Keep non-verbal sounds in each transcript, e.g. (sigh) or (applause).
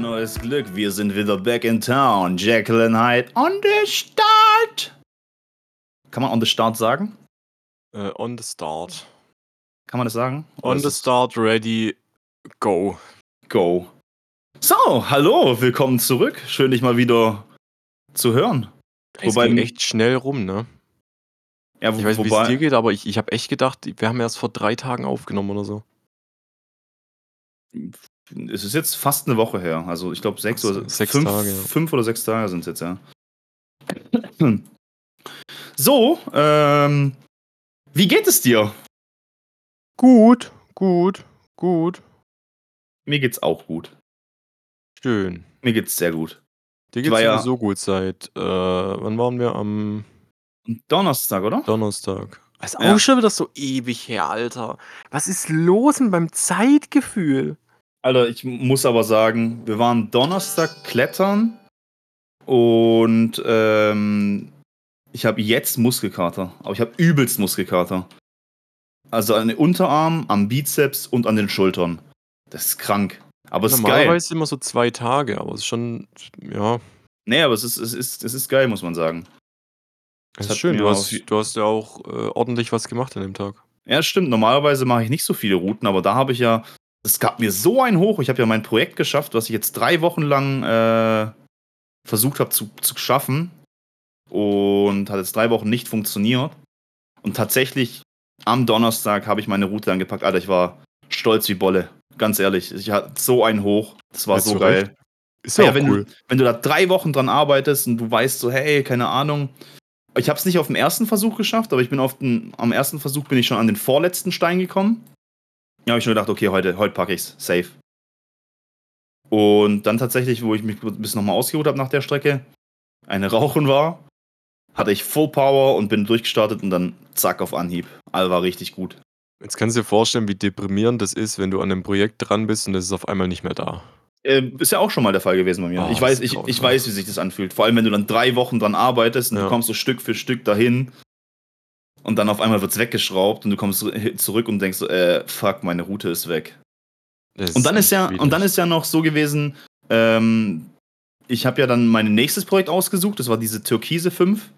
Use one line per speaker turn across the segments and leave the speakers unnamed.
neues Glück. Wir sind wieder back in town. Jacqueline Hyde on the start. Kann man on the start sagen?
Äh, on the start.
Kann man das sagen? Oder
On the start, ready, go.
Go. So, hallo, willkommen zurück. Schön, dich mal wieder zu hören.
Es
Wobei
ging echt schnell rum, ne?
Ja,
Ich weiß nicht, wie es dir geht, aber ich, ich habe echt gedacht, wir haben erst vor drei Tagen aufgenommen oder so.
Es ist jetzt fast eine Woche her. Also ich glaube sechs
so,
oder
sechs
fünf,
Tage, ja.
fünf oder sechs Tage sind es jetzt, ja. (clears throat) So, ähm, wie geht es dir?
Gut, gut, gut.
Mir geht's auch gut.
Schön.
Mir geht's sehr gut.
Dir geht's
war ja-
sowieso gut seit, äh, wann waren wir? Am
Donnerstag, oder?
Donnerstag. Ist
Ja.
auch schon wieder so ewig her, Alter. Was ist los denn beim Zeitgefühl?
Alter, ich muss aber sagen, wir waren Donnerstag klettern und ähm, ich habe jetzt Muskelkater. Aber ich habe übelst Muskelkater. Also an den Unterarmen, am Bizeps und an den Schultern. Das ist krank. Aber es ist geil.
Normalerweise immer so zwei Tage, aber es ist schon, ja,
Nee, aber es ist, es ist, es ist geil, muss man sagen.
es
hat
ist schön. Du hast, du hast ja auch äh, ordentlich was gemacht an dem Tag.
Ja, stimmt. Normalerweise mache ich nicht so viele Routen, aber da habe ich ja. Es gab mir so einen hoch. Ich habe ja mein Projekt geschafft, was ich jetzt drei Wochen lang äh, versucht habe zu, zu schaffen. Und hat jetzt drei Wochen nicht funktioniert. Und tatsächlich am Donnerstag habe ich meine Route angepackt. Alter, ich war stolz wie Bolle. Ganz ehrlich. Ich hatte so einen hoch. Das war
Ja,
so geil.
Recht. Ist
Ja,
ja,
wenn,
cool.
du, wenn du da drei Wochen dran arbeitest und du weißt so, hey, keine Ahnung. Ich habe es nicht auf dem ersten Versuch geschafft, aber ich bin auf den, am ersten Versuch bin ich schon an den vorletzten Stein gekommen. Habe ich schon gedacht, okay, heute, heute packe ich's. Safe. Und dann tatsächlich, wo ich mich ein bisschen nochmal ausgeruht habe nach der Strecke, eine Rauchen war, hatte ich Full Power und bin durchgestartet und dann zack auf Anhieb. All war richtig gut.
Jetzt kannst du dir vorstellen, wie deprimierend das ist, wenn du an einem Projekt dran bist und es ist auf einmal nicht mehr da.
Ähm, ist ja auch schon mal der Fall gewesen bei mir.
Oh,
ich, weiß, ich, ich weiß, wie sich das anfühlt. Vor allem, wenn du dann drei Wochen dran arbeitest und
Ja.
du kommst so Stück für Stück dahin und dann auf einmal wird es weggeschraubt und du kommst zurück und denkst so, äh, fuck, meine Route ist weg.
Das
Und dann ist ja, und dann ist ja noch so gewesen, ähm, ich habe ja dann mein nächstes Projekt ausgesucht, das war diese Türkise 5,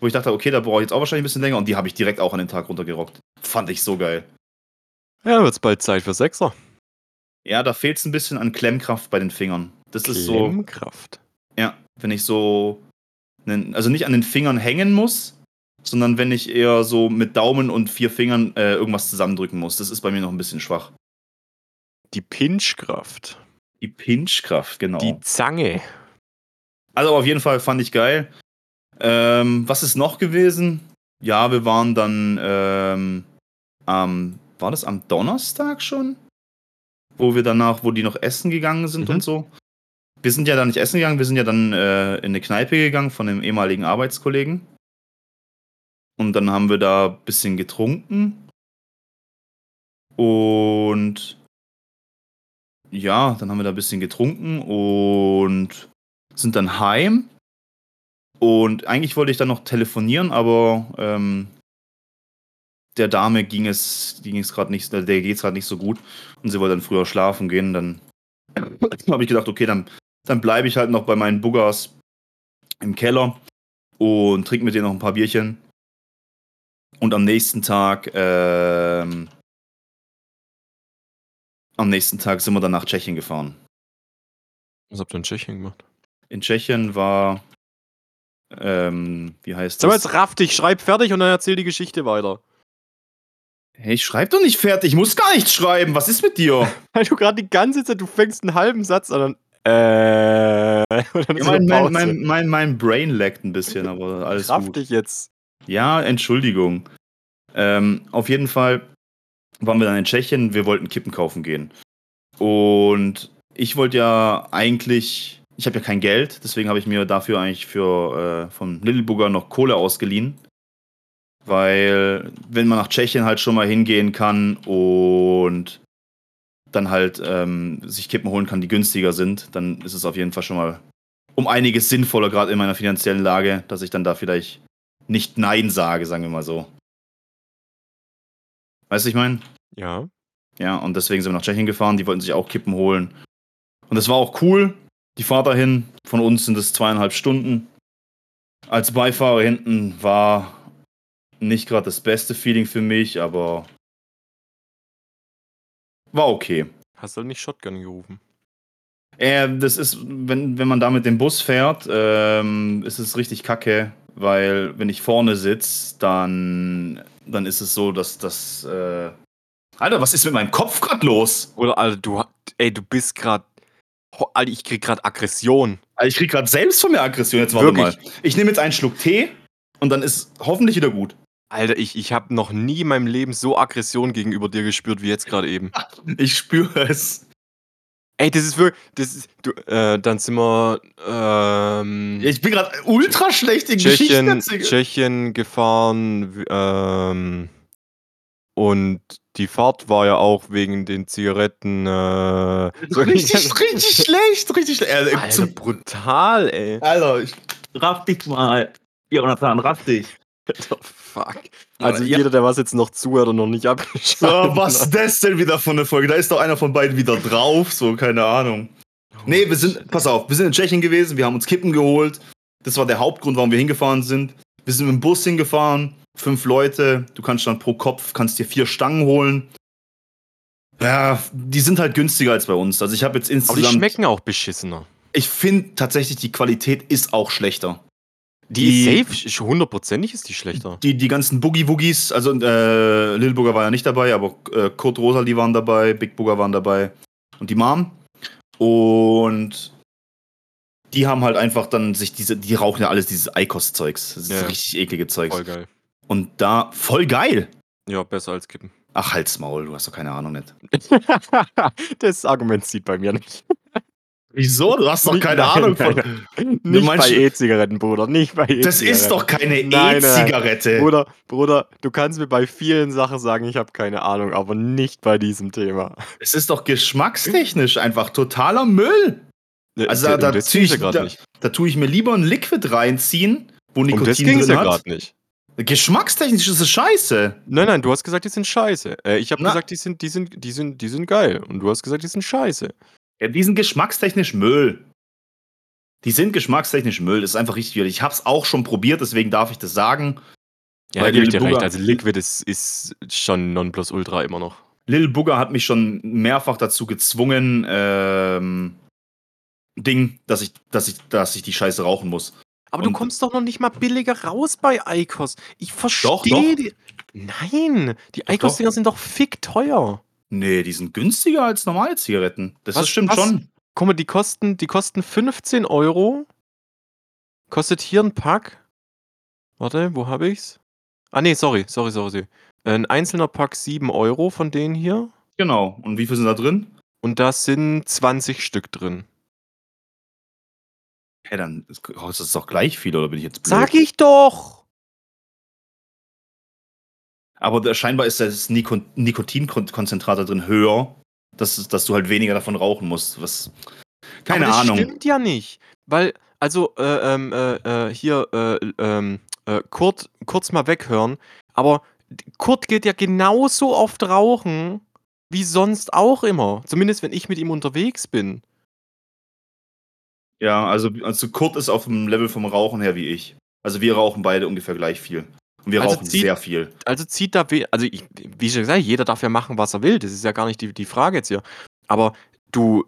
wo ich dachte, okay, da brauche ich jetzt auch wahrscheinlich ein bisschen länger und die habe ich direkt auch an den Tag runtergerockt. Fand ich so geil.
Ja, wird's bald Zeit für Sechser.
Ja, da fehlt es ein bisschen an Klemmkraft bei den Fingern. Das ist so.
Klemmkraft.
Ja, wenn ich so, also nicht an den Fingern hängen muss, sondern wenn ich eher so mit Daumen und vier Fingern äh, irgendwas zusammendrücken muss. Das ist bei mir noch ein bisschen schwach.
Die Pinchkraft.
Die Pinchkraft, genau.
Die Zange.
also auf jeden Fall fand ich geil. Ähm, was ist noch gewesen? Ja, wir waren dann ähm, am, war das am Donnerstag schon? Wo wir danach, wo die noch essen gegangen sind
Mhm.
und so. Wir sind ja dann nicht essen gegangen, wir sind ja dann äh, in eine Kneipe gegangen von einem ehemaligen Arbeitskollegen. Und dann haben wir da ein bisschen getrunken. Und ja, dann haben wir da ein bisschen getrunken und sind dann heim. Und eigentlich wollte ich dann noch telefonieren, aber ähm, der Dame ging es, ging es gerade nicht, der geht es gerade nicht so gut. Und sie wollte dann früher schlafen gehen. Dann (clears throat) habe ich gedacht, okay, dann, dann bleibe ich halt noch bei meinen Buggers im Keller und trinke mit denen noch ein paar Bierchen. Und am nächsten Tag, ähm, am nächsten Tag sind wir dann nach Tschechien gefahren.
Was habt ihr in Tschechien gemacht?
In Tschechien war, ähm, wie heißt
So,
das?
jetzt raff dich, schreib fertig und dann erzähl die Geschichte weiter.
Hey, ich schreib doch nicht fertig, ich muss gar nichts schreiben. Was ist mit dir? (laughs)
Weil du gerade die ganze Zeit, du fängst einen halben Satz an und dann, äh, (laughs) und dann
Ja, mein, mein, mein, mein, Brain laggt ein bisschen, aber alles
Raff
gut.
dich jetzt.
Ja, Entschuldigung. Ähm, auf jeden Fall waren wir dann in Tschechien, wir wollten Kippen kaufen gehen. Und ich wollte ja eigentlich, ich habe ja kein Geld, deswegen habe ich mir dafür eigentlich für äh, von Littlebugger noch Kohle ausgeliehen. Weil, wenn man nach Tschechien halt schon mal hingehen kann und dann halt ähm, sich Kippen holen kann, die günstiger sind, dann ist es auf jeden Fall schon mal um einiges sinnvoller, gerade in meiner finanziellen Lage, dass ich dann da vielleicht nicht Nein sage, sagen wir mal so. Weißt du, ich meine?
Ja.
Ja, und deswegen sind wir nach Tschechien gefahren, die wollten sich auch Kippen holen. Und es war auch cool. Die Fahrt dahin, von uns sind es zweieinhalb Stunden. Als Beifahrer hinten war nicht gerade das beste Feeling für mich, aber war okay.
Hast du nicht Shotgun gerufen?
Äh, das ist, wenn, wenn man da mit dem Bus fährt, ähm, ist es richtig kacke, weil wenn ich vorne sitze, dann, dann ist es so, dass das. Äh Alter, was ist mit meinem Kopf gerade los?
Oder Alter, du, ey, du bist gerade. Alter, ich krieg gerade Aggression.
Alter, ich krieg gerade selbst von mir Aggression. Jetzt warte
Wirklich?
mal. Ich nehme jetzt einen Schluck Tee und dann ist hoffentlich wieder gut.
Alter, ich, ich habe noch nie in meinem Leben so Aggression gegenüber dir gespürt wie jetzt gerade eben. (laughs)
Ich spüre es.
Ey, das ist wirklich. Das ist, du, äh, dann sind wir ähm,
Ich bin gerade ultra schlecht in
Tschechien,
Geschichten.
Tschechien gefahren. Ähm, und die Fahrt war ja auch wegen den Zigaretten. Äh,
Richtig, (laughs) richtig schlecht, richtig schlecht. Äh,
Alter,
zum-
brutal, ey.
Alter, ich raff dich mal. Jonathan, raff dich.
Alter, fuck. Also
Ja.
jeder, der was jetzt noch zuhört und noch nicht
So,
abgeschaltet
was ist das denn wieder von der Folge? Da ist doch einer von beiden wieder drauf, so, keine Ahnung. Nee, wir sind, pass auf, wir sind in Tschechien gewesen, wir haben uns Kippen geholt. Das war der Hauptgrund, warum wir hingefahren sind. Wir sind mit dem Bus hingefahren, fünf Leute, du kannst dann pro Kopf, kannst dir vier Stangen holen. Ja, die sind halt günstiger als bei uns. Also ich habe jetzt
Aber die
insgesamt,
schmecken auch beschissener.
ich finde tatsächlich, die Qualität ist auch schlechter.
Die,
Die-
safe, hundertprozentig ist die schlechter.
Die, die ganzen Boogie-Woogies, also äh, Lil Booger war ja nicht dabei, aber äh, Kurt Rosalie waren dabei, Big Booger waren dabei und die Mom. Und die haben halt einfach dann sich diese, die rauchen ja alles dieses Eikos-Zeugs. Das ist
Ja.
richtig eklige Zeugs.
Voll geil.
Und da, voll geil.
Ja, besser als kippen.
Ach, halt's Maul, du hast doch keine Ahnung nicht. (laughs)
das Argument zieht bei mir nicht.
Wieso? Du hast doch keine
nein,
Ahnung (laughs)
nein,
von. (laughs)
Nicht bei E-Zigaretten, Bruder. Nicht bei E-Zigaretten.
Das ist doch keine
Nein, nein.
E-Zigarette.
Bruder, Bruder, du kannst mir bei vielen Sachen sagen, ich habe keine Ahnung, aber nicht bei diesem Thema.
Es ist doch geschmackstechnisch einfach totaler Müll. Also da- da
ging's
ich- da-. Da tue ich mir lieber ein Liquid reinziehen, wo
Um das
Nikotin
ging es
drin
ja
hat.
gerade nicht.
Geschmackstechnisch ist es scheiße.
Nein, nein, du hast gesagt, die sind scheiße. Äh, ich habe gesagt, die sind, die, sind, die, sind, die sind geil. Und du hast gesagt, die sind scheiße.
Ja, die sind geschmackstechnisch Müll. Die sind geschmackstechnisch Müll. Das ist einfach richtig widerlich. Ich hab's auch schon probiert, deswegen darf ich das sagen.
Ja, da gebe ich dir recht. Also Liquid ist, ist schon Nonplusultra immer noch.
Lil Booger hat mich schon mehrfach dazu gezwungen, ähm, Ding, dass ich, dass ich, dass ich die Scheiße rauchen muss.
Aber du
Und-
kommst doch noch nicht mal billiger raus bei Eikos. Ich verstehe
doch.
die. Nein, die Eikos-Dinger sind doch fick teuer.
Nee, die sind günstiger als normale Zigaretten. Das
Was-
ist stimmt
was?
schon.
Guck mal, die kosten, die kosten 15 Euro. Kostet hier ein Pack. Warte, wo habe ich's? Ah, nee, sorry, sorry, sorry. sorry. Ein einzelner Pack 7 Euro von denen hier.
Genau. Und wie viel sind da drin?
Und da sind 20 Stück drin.
Hä, dann ist kostet das doch gleich viel, oder bin ich jetzt blöd?
Sag ich doch!
Aber da, scheinbar ist das Niko Nikotinkonzentrat da drin höher, dass, dass du halt weniger davon rauchen musst. Was. Keine
Aber das
Ahnung.
stimmt ja nicht. Weil, also, äh, ähm, äh, äh, hier, äh, ähm, äh, Kurt, kurz mal weghören. Aber Kurt geht ja genauso oft rauchen wie sonst auch immer. Zumindest, wenn ich mit ihm unterwegs bin.
Ja, also, also Kurt ist auf dem Level vom Rauchen her wie ich. Also wir rauchen beide ungefähr gleich viel. Und wir
Also
rauchen
zieht-
sehr viel.
Also zieht da, also ich, wie schon gesagt, jeder darf ja machen, was er will. Das ist ja gar nicht die, die Frage jetzt hier. Aber du,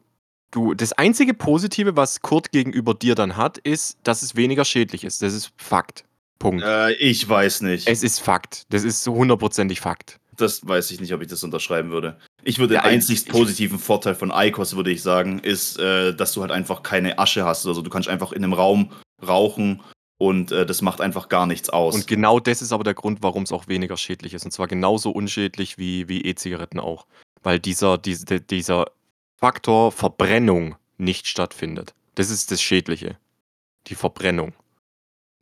du, das einzige Positive, was Kurt gegenüber dir dann hat, ist, dass es weniger schädlich ist. Das ist Fakt. Punkt.
Äh, ich weiß nicht.
Es ist Fakt. Das ist so hundertprozentig Fakt.
Das weiß ich nicht, ob ich das unterschreiben würde. Ich würde
Ja,
den
ich-
positiven Vorteil von ICOS, würde ich sagen, ist, äh, dass du halt einfach keine Asche hast. Also du kannst einfach in einem Raum rauchen und äh, das macht einfach gar nichts aus.
Und genau das ist aber der Grund, warum es auch weniger schädlich ist. Und zwar genauso unschädlich wie, wie E-Zigaretten auch. Weil dieser, diese, dieser Faktor Verbrennung nicht stattfindet. Das ist das Schädliche. Die Verbrennung.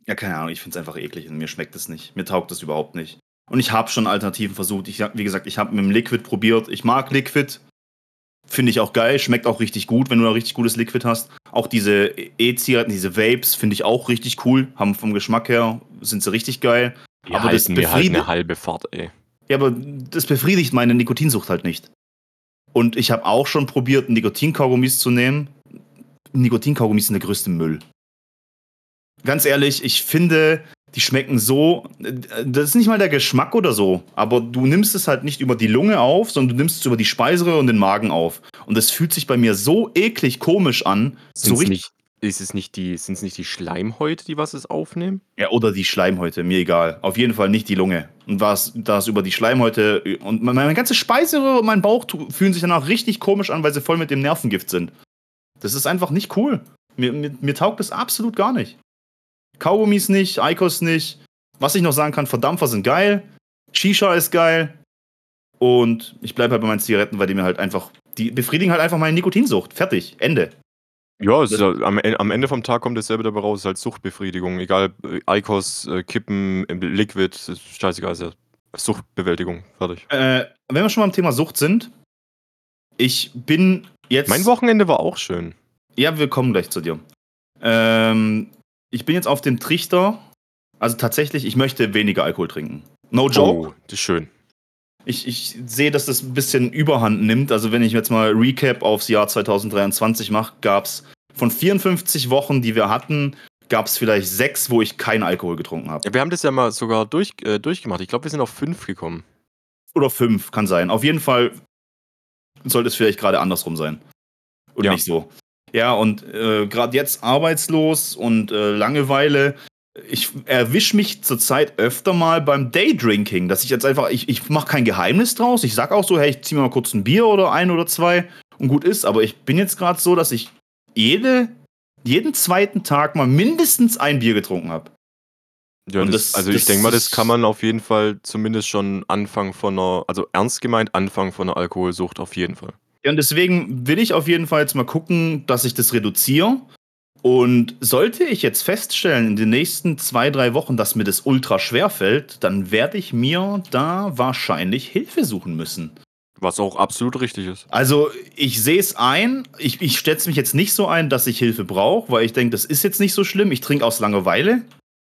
Ja, keine Ahnung, ich finde es einfach eklig und mir schmeckt es nicht. Mir taugt es überhaupt nicht. Und ich habe schon Alternativen versucht. Ich, wie gesagt, ich habe mit dem Liquid probiert. Ich mag Liquid. Finde ich auch geil. Schmeckt auch richtig gut, wenn du da richtig gutes Liquid hast. Auch diese E-Zigaretten, diese Vapes, finde ich auch richtig cool. Haben vom Geschmack her, sind sie richtig geil.
Die
Aber das
mir halt
befriedigt-
eine halbe Fahrt, ey.
Ja, aber das befriedigt meine Nikotinsucht halt nicht. Und ich habe auch schon probiert, Nikotinkaugummis zu nehmen. Nikotinkaugummis sind der größte Müll. Ganz ehrlich, ich finde, die schmecken so. Das ist nicht mal der Geschmack oder so, aber du nimmst es halt nicht über die Lunge auf, sondern du nimmst es über die Speiseröhre und den Magen auf. Und das fühlt sich bei mir so eklig komisch an. So richtig.
nicht, ist es nicht die, sind es nicht die Schleimhäute, die was es aufnehmen?
Ja, oder die Schleimhäute, mir egal. Auf jeden Fall nicht die Lunge. Und was das über die Schleimhäute und meine, ganze Speiseröhre und mein Bauch fühlen sich danach richtig komisch an, weil sie voll mit dem Nervengift sind. Das ist einfach nicht cool. Mir, mir, mir taugt das absolut gar nicht. Kaugummis nicht, Eikos nicht. Was ich noch sagen kann, Verdampfer sind geil. Shisha ist geil. Und ich bleibe halt bei meinen Zigaretten, weil die mir halt einfach, die befriedigen halt einfach meine Nikotinsucht. Fertig. Ende.
Ja, ist am, En- am Ende vom Tag kommt dasselbe dabei raus, es ist halt Suchtbefriedigung. Egal, äh, Icos, äh, Kippen, äh, Liquid, scheißegal, ist ja Suchtbewältigung. Fertig.
Äh, wenn wir schon beim Thema Sucht sind, ich bin jetzt.
Mein Wochenende war auch schön.
Ja, wir kommen gleich zu dir. Ähm, ich bin jetzt auf dem Trichter. Also tatsächlich, ich möchte weniger Alkohol trinken. No joke.
Oh, das ist schön.
Ich, ich sehe, dass das ein bisschen Überhand nimmt. Also wenn ich jetzt mal Recap aufs Jahr 2023 mache, gab es von 54 Wochen, die wir hatten, gab es vielleicht sechs, wo ich keinen Alkohol getrunken habe.
Ja, wir haben das ja mal sogar durch, äh, durchgemacht. Ich glaube, wir sind auf fünf gekommen.
Oder fünf, kann sein. Auf jeden Fall sollte es vielleicht gerade andersrum sein. Und
Ja.
nicht so. Ja, und äh, gerade jetzt arbeitslos und äh, Langeweile. Ich erwische mich zurzeit öfter mal beim Daydrinking, dass ich jetzt einfach, ich, ich mache kein Geheimnis draus. Ich sag auch so, hey, ich zieh mir mal kurz ein Bier oder ein oder zwei und gut ist. Aber ich bin jetzt gerade so, dass ich jede, jeden zweiten Tag mal mindestens ein Bier getrunken habe.
Ja,
Und
das,
das-
also ich
das
denke mal, das kann man auf jeden Fall zumindest schon Anfang von einer, also ernst gemeint, Anfang von einer Alkoholsucht auf jeden Fall.
Ja, und deswegen will ich auf jeden Fall jetzt mal gucken, dass ich das reduziere. Und sollte ich jetzt feststellen in den nächsten zwei, drei Wochen, dass mir das ultra schwer fällt, dann werde ich mir da wahrscheinlich Hilfe suchen müssen.
Was auch absolut richtig ist.
Also ich sehe es ein, ich, ich stelle mich jetzt nicht so ein, dass ich Hilfe brauche, weil ich denke, das ist jetzt nicht so schlimm. Ich trinke aus Langeweile.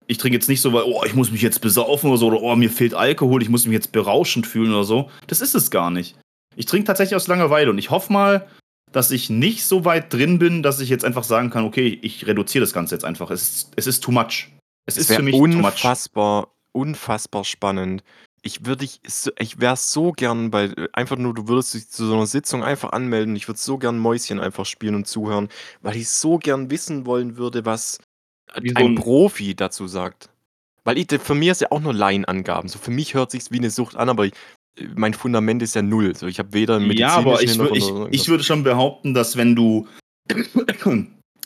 Ich trinke jetzt nicht so, weil, oh, ich muss mich jetzt besaufen oder so, oder oh, mir fehlt Alkohol, ich muss mich jetzt berauschend fühlen oder so. Das ist es gar nicht. Ich trinke tatsächlich aus Langeweile und ich hoffe mal, dass ich nicht so weit drin bin, dass ich jetzt einfach sagen kann, okay, ich reduziere das Ganze jetzt einfach. Es ist, es ist too much. Es,
Es
ist für mich
unfassbar, unfassbar spannend. Ich würde dich, so, ich wäre so gern bei, einfach nur, du würdest dich zu so einer Sitzung einfach anmelden. Ich würde so gern Mäuschen einfach spielen und zuhören, weil ich so gern wissen wollen würde, was ein
ein-
Profi dazu sagt. Weil ich, für mich ist ja auch nur Laienangaben. So für mich hört sich's wie eine Sucht an, aber ich, mein Fundament ist ja null. So ich habe weder einen
Ja, aber ich, wür- ich,
Hintergrund
ich würde schon behaupten, dass wenn du (coughs)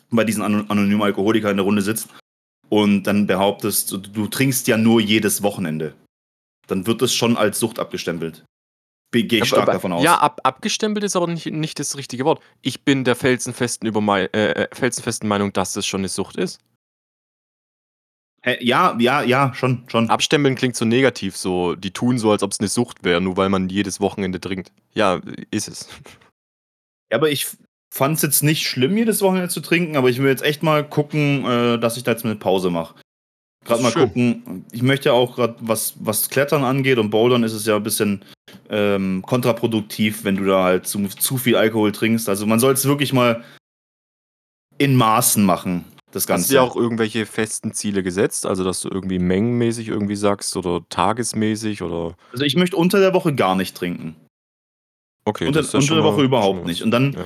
bei diesen ano- anonymen Alkoholikern in der Runde sitzt und dann behauptest, du, du trinkst ja nur jedes Wochenende, dann wird das schon als Sucht abgestempelt. Gehe ich stark
aber-
davon aus.
Ja, ab, abgestempelt ist aber nicht, nicht das richtige Wort. Ich bin der felsenfesten, über äh, äh, felsenfesten Meinung, dass das schon eine Sucht ist.
Ja, ja, ja, schon, schon.
Abstempeln klingt so negativ, so die tun so, als ob es eine Sucht wäre, nur weil man jedes Wochenende trinkt. Ja, ist es.
Ja, aber ich fand es jetzt nicht schlimm, jedes Wochenende zu trinken, aber ich will jetzt echt mal gucken, äh, dass ich da jetzt eine Pause mache. Gerade mal
schön.
gucken. Ich möchte ja auch gerade, was, was Klettern angeht und Bouldern ist es ja ein bisschen ähm, kontraproduktiv, wenn du da halt zu, zu viel Alkohol trinkst. Also man soll es wirklich mal in Maßen machen, das
Hast
Ganze.
du dir auch irgendwelche festen Ziele gesetzt? Also, dass du irgendwie mengenmäßig irgendwie sagst oder tagesmäßig oder.
also ich möchte unter der Woche gar nicht trinken.
Okay,
unter
das ist ja
unter der Woche überhaupt nicht. Und dann,
Ja.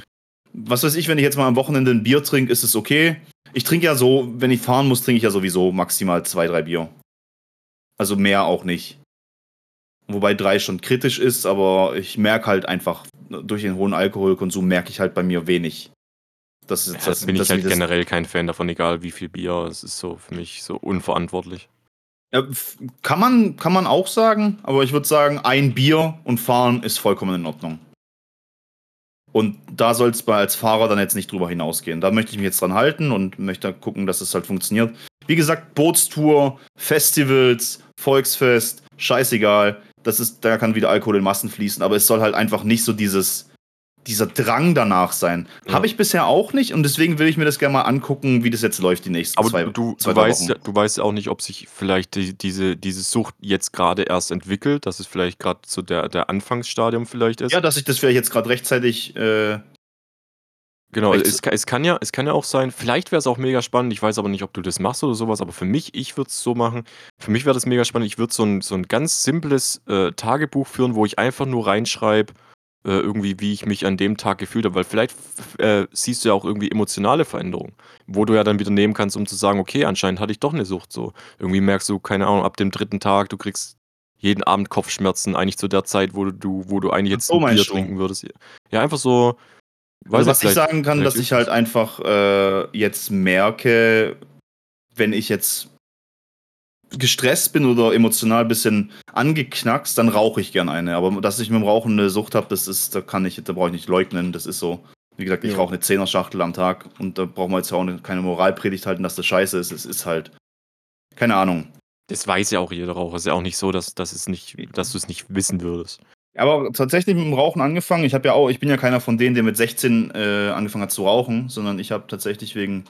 was weiß ich, wenn ich jetzt mal am Wochenende ein Bier trinke, ist es okay. Ich trinke ja so, wenn ich fahren muss, trinke ich ja sowieso maximal zwei, drei Bier. Also mehr auch nicht. Wobei drei schon kritisch ist, aber ich merke halt einfach, durch den hohen Alkoholkonsum merke ich halt bei mir wenig. Das, ist,
Ja, das bin
dass
ich halt
das-
generell kein Fan davon, egal wie viel Bier. Es ist so für mich so unverantwortlich.
Ja, kann, man, kann man auch sagen, aber ich würde sagen, ein Bier und fahren ist vollkommen in Ordnung. Und da soll es als Fahrer dann jetzt nicht drüber hinausgehen. Da möchte ich mich jetzt dran halten und möchte gucken, dass es halt funktioniert. Wie gesagt, Bootstour, Festivals, Volksfest, scheißegal. Das ist, da kann wieder Alkohol in Massen fließen, aber es soll halt einfach nicht so dieses dieser Drang danach sein.
Ja.
Habe ich bisher auch nicht und deswegen will ich mir das gerne mal angucken, wie das jetzt läuft die nächsten
Aber
zwei,
du,
zwei
du, weißt,
Wochen.
du weißt ja auch nicht, ob sich vielleicht die, diese, diese Sucht jetzt gerade erst entwickelt, dass es vielleicht gerade so der, der Anfangsstadium vielleicht ist.
Ja, dass ich das vielleicht jetzt gerade rechtzeitig. Äh,
Genau, es, kann- es, kann ja, es kann ja auch sein, vielleicht wäre es auch mega spannend, ich weiß aber nicht, ob du das machst oder sowas, aber für mich, ich würde es so machen, für mich wäre das mega spannend, ich würde so ein, so ein ganz simples äh, Tagebuch führen, wo ich einfach nur reinschreibe, äh, irgendwie, wie ich mich an dem Tag gefühlt habe, weil vielleicht äh, siehst du ja auch irgendwie emotionale Veränderungen, wo du ja dann wieder nehmen kannst, um zu sagen, okay, anscheinend hatte ich doch eine Sucht so. Irgendwie merkst du, keine Ahnung, ab dem dritten Tag, du kriegst jeden Abend Kopfschmerzen, eigentlich zu der Zeit, wo du, wo du eigentlich jetzt ein Bier
du?
trinken würdest. Ja, einfach so.
also, was ich sagen kann, dass ich halt einfach äh, jetzt merke, wenn ich jetzt gestresst bin oder emotional ein bisschen angeknackst, dann rauche ich gern eine. Aber dass ich mit dem Rauchen eine Sucht habe, das ist, da kann ich, da brauche ich nicht leugnen, das ist so. Wie gesagt, ich
Ja.
rauche eine Zehner-Schachtel am Tag und da brauchen wir jetzt auch keine Moralpredigt halten, dass das scheiße ist. Es ist halt, keine Ahnung.
Das weiß ja auch jeder Raucher. Es ist ja auch nicht so, dass, dass, es nicht, dass du es nicht wissen würdest.
Aber tatsächlich mit dem Rauchen angefangen. Ich habe ja auch, ich bin ja keiner von denen, der mit 16 äh, angefangen hat zu rauchen, sondern ich habe tatsächlich wegen